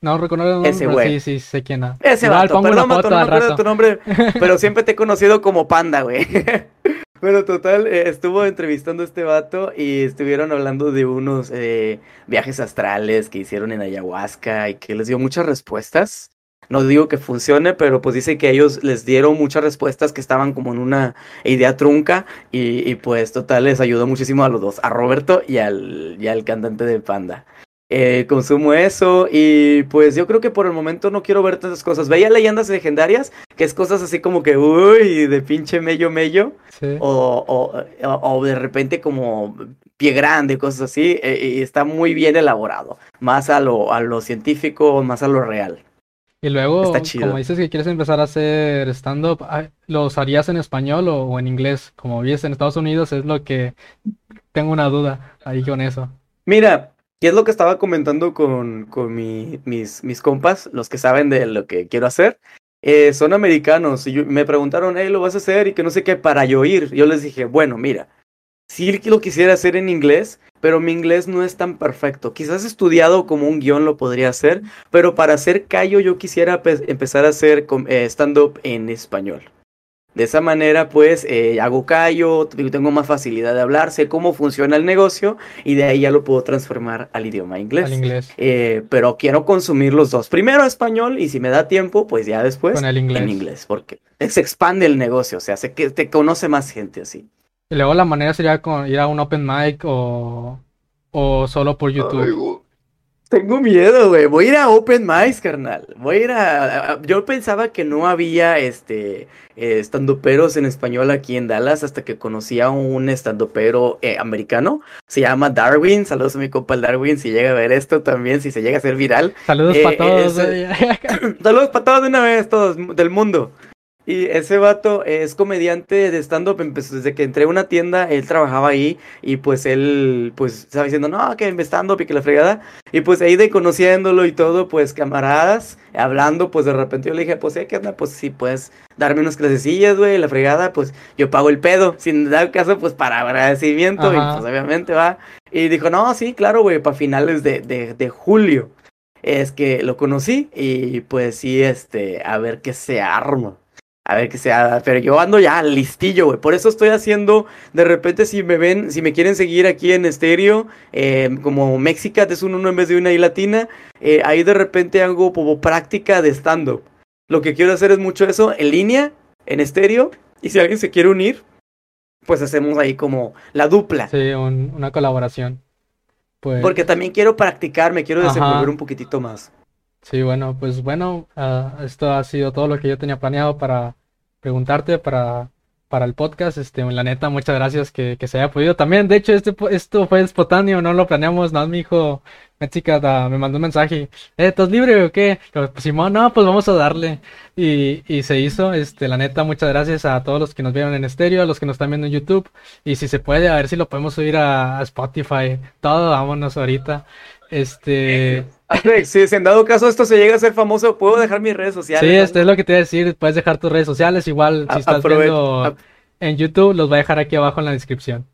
no reconozco Ese güey. sí, sí, sé quién es. Ese perdón, no me acuerdo tu nombre, pero siempre te he conocido como Panda, güey. Pero total, eh, estuvo entrevistando a este vato y estuvieron hablando de unos eh, viajes astrales que hicieron en ayahuasca y que les dio muchas respuestas. No digo que funcione, pero pues dice que ellos les dieron muchas respuestas que estaban como en una idea trunca y, y pues total les ayudó muchísimo a los dos, a Roberto y al, y al cantante de Panda. Eh, consumo eso y pues yo creo que por el momento no quiero ver tantas cosas. Veía leyendas legendarias, que es cosas así como que, uy, de pinche mello mello, Sí. o, o, o- o de repente como pie grande, cosas así, eh, y está muy bien elaborado, más a lo, a lo científico, más a lo real. Y luego, Está chido. como dices que quieres empezar a hacer stand-up, ah, ¿los harías en español o, o en inglés? Como vives en Estados Unidos, es lo que tengo una duda ahí con eso. Mira, y es lo que estaba comentando con, con mi- mis, mis compas, los que saben de lo que quiero hacer. eh, son americanos y yo- me preguntaron, hey, ¿lo vas a hacer? Y que no sé qué, para yo ir. Yo les dije, bueno, mira, sí lo quisiera hacer en inglés, pero mi inglés no es tan perfecto. Quizás estudiado como un guion lo podría hacer, pero para hacer callo yo quisiera pe- empezar a hacer eh, stand-up en español. De esa manera, pues, eh, hago callo, tengo más facilidad de hablar, sé cómo funciona el negocio y de ahí ya lo puedo transformar al idioma inglés. Al inglés. Eh, pero quiero consumir los dos. Primero español y si me da tiempo, pues ya después Con el inglés. en inglés, porque se expande el negocio, o sea, se que te conoce más gente así. Y luego la manera sería con ir a un open mic o, o solo por YouTube. Tengo miedo, güey. Voy a ir a Open Mics, carnal. Voy a ir a, a- a- Yo pensaba que no había este eh, estandoperos en español aquí en Dallas hasta que conocí a un estandopero eh, americano. Se llama Darwin. Saludos a mi compa el Darwin. Si llega a ver esto también, si se llega a hacer viral. Saludos Eh, para todos. ese- eh. Saludos para todos de una vez, todos del mundo. Y ese vato es comediante de stand-up, empezó desde que entré a una tienda, él trabajaba ahí y pues él pues estaba diciendo, no, que stand-up y que la fregada. Y pues ahí de conociéndolo y todo, pues camaradas, hablando, pues de repente yo le dije, pues, eh, ¿qué onda? Pues si puedes darme unas clasecillas, güey, la fregada, pues yo pago el pedo, sin dar caso, pues para agradecimiento y pues obviamente va. Y dijo, no, sí, claro, güey, para finales de, de, de julio. Es que lo conocí y pues sí, este, a ver qué se arma. A ver qué se haga. Pero yo ando ya listillo, güey. Por eso estoy haciendo, de repente, si me ven, si me quieren seguir aquí en estéreo, eh, como Mexicat es un uno en vez de una I latina, eh, ahí de repente hago como práctica de stand-up. Lo que quiero hacer es mucho eso en línea, en estéreo. Y si alguien se quiere unir, pues hacemos ahí como la dupla. Sí, un- una colaboración. Pues, Porque también quiero practicar, me quiero desenvolver un poquitito más. Sí, bueno, pues bueno, ah, esto ha sido todo lo que yo tenía planeado para preguntarte para, para el podcast. Este, la neta, muchas gracias que, que se haya podido. También, de hecho, este, esto fue espontáneo, no lo planeamos, nada más mi hijo da- me mandó un mensaje, eh, ¿estás libre o qué? Pues Simón, no, pues vamos a darle. Y, y se hizo, este, la neta, muchas gracias a todos los que nos vieron en estéreo, a los que nos están viendo en YouTube. Y si se puede, a ver si lo podemos subir a, a Spotify. Todo, vámonos ahorita. Este, Alex, si en dado caso esto se llega a ser famoso, puedo dejar mis redes sociales. sí, ¿no? esto es lo que te iba a decir. Puedes dejar tus redes sociales. Igual, si A- estás aprove- viendo a- en YouTube, los voy a dejar aquí abajo en la descripción.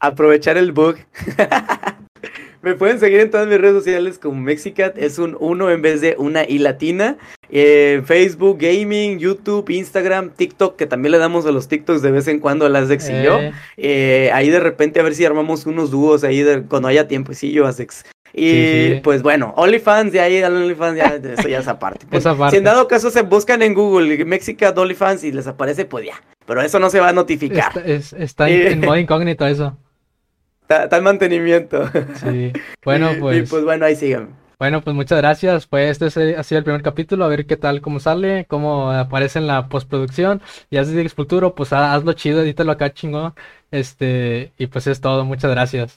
aprovechar el bug. Me pueden seguir en todas mis redes sociales como Mexicat, es un 1 en vez de una I latina. Eh, Facebook, Gaming, YouTube, Instagram, TikTok, que también le damos a los TikToks de vez en cuando a las Dex y yo. Eh. Eh, ahí de repente a ver si armamos unos dúos ahí de- cuando haya tiempo, sí, yo, Asex. Y Sí, sí. pues bueno, OnlyFans, de ahí al OnlyFans, ya, eso ya es aparte. Pues, Esa parte. Si en dado caso se buscan en Google Mexicat OnlyFans y les aparece, pues ya. Pero eso no se va a notificar. Está, es- está en, en modo incógnito eso. Está, en mantenimiento. Sí. Bueno, Y- y pues, pues bueno, ahí sigan. bueno, pues muchas gracias. Pues este es- ha sido el primer capítulo, a ver qué tal, cómo sale, cómo aparece en la postproducción. Y así de futuro, pues ha- hazlo chido, edítalo acá chingón. Este, y pues es todo, muchas gracias.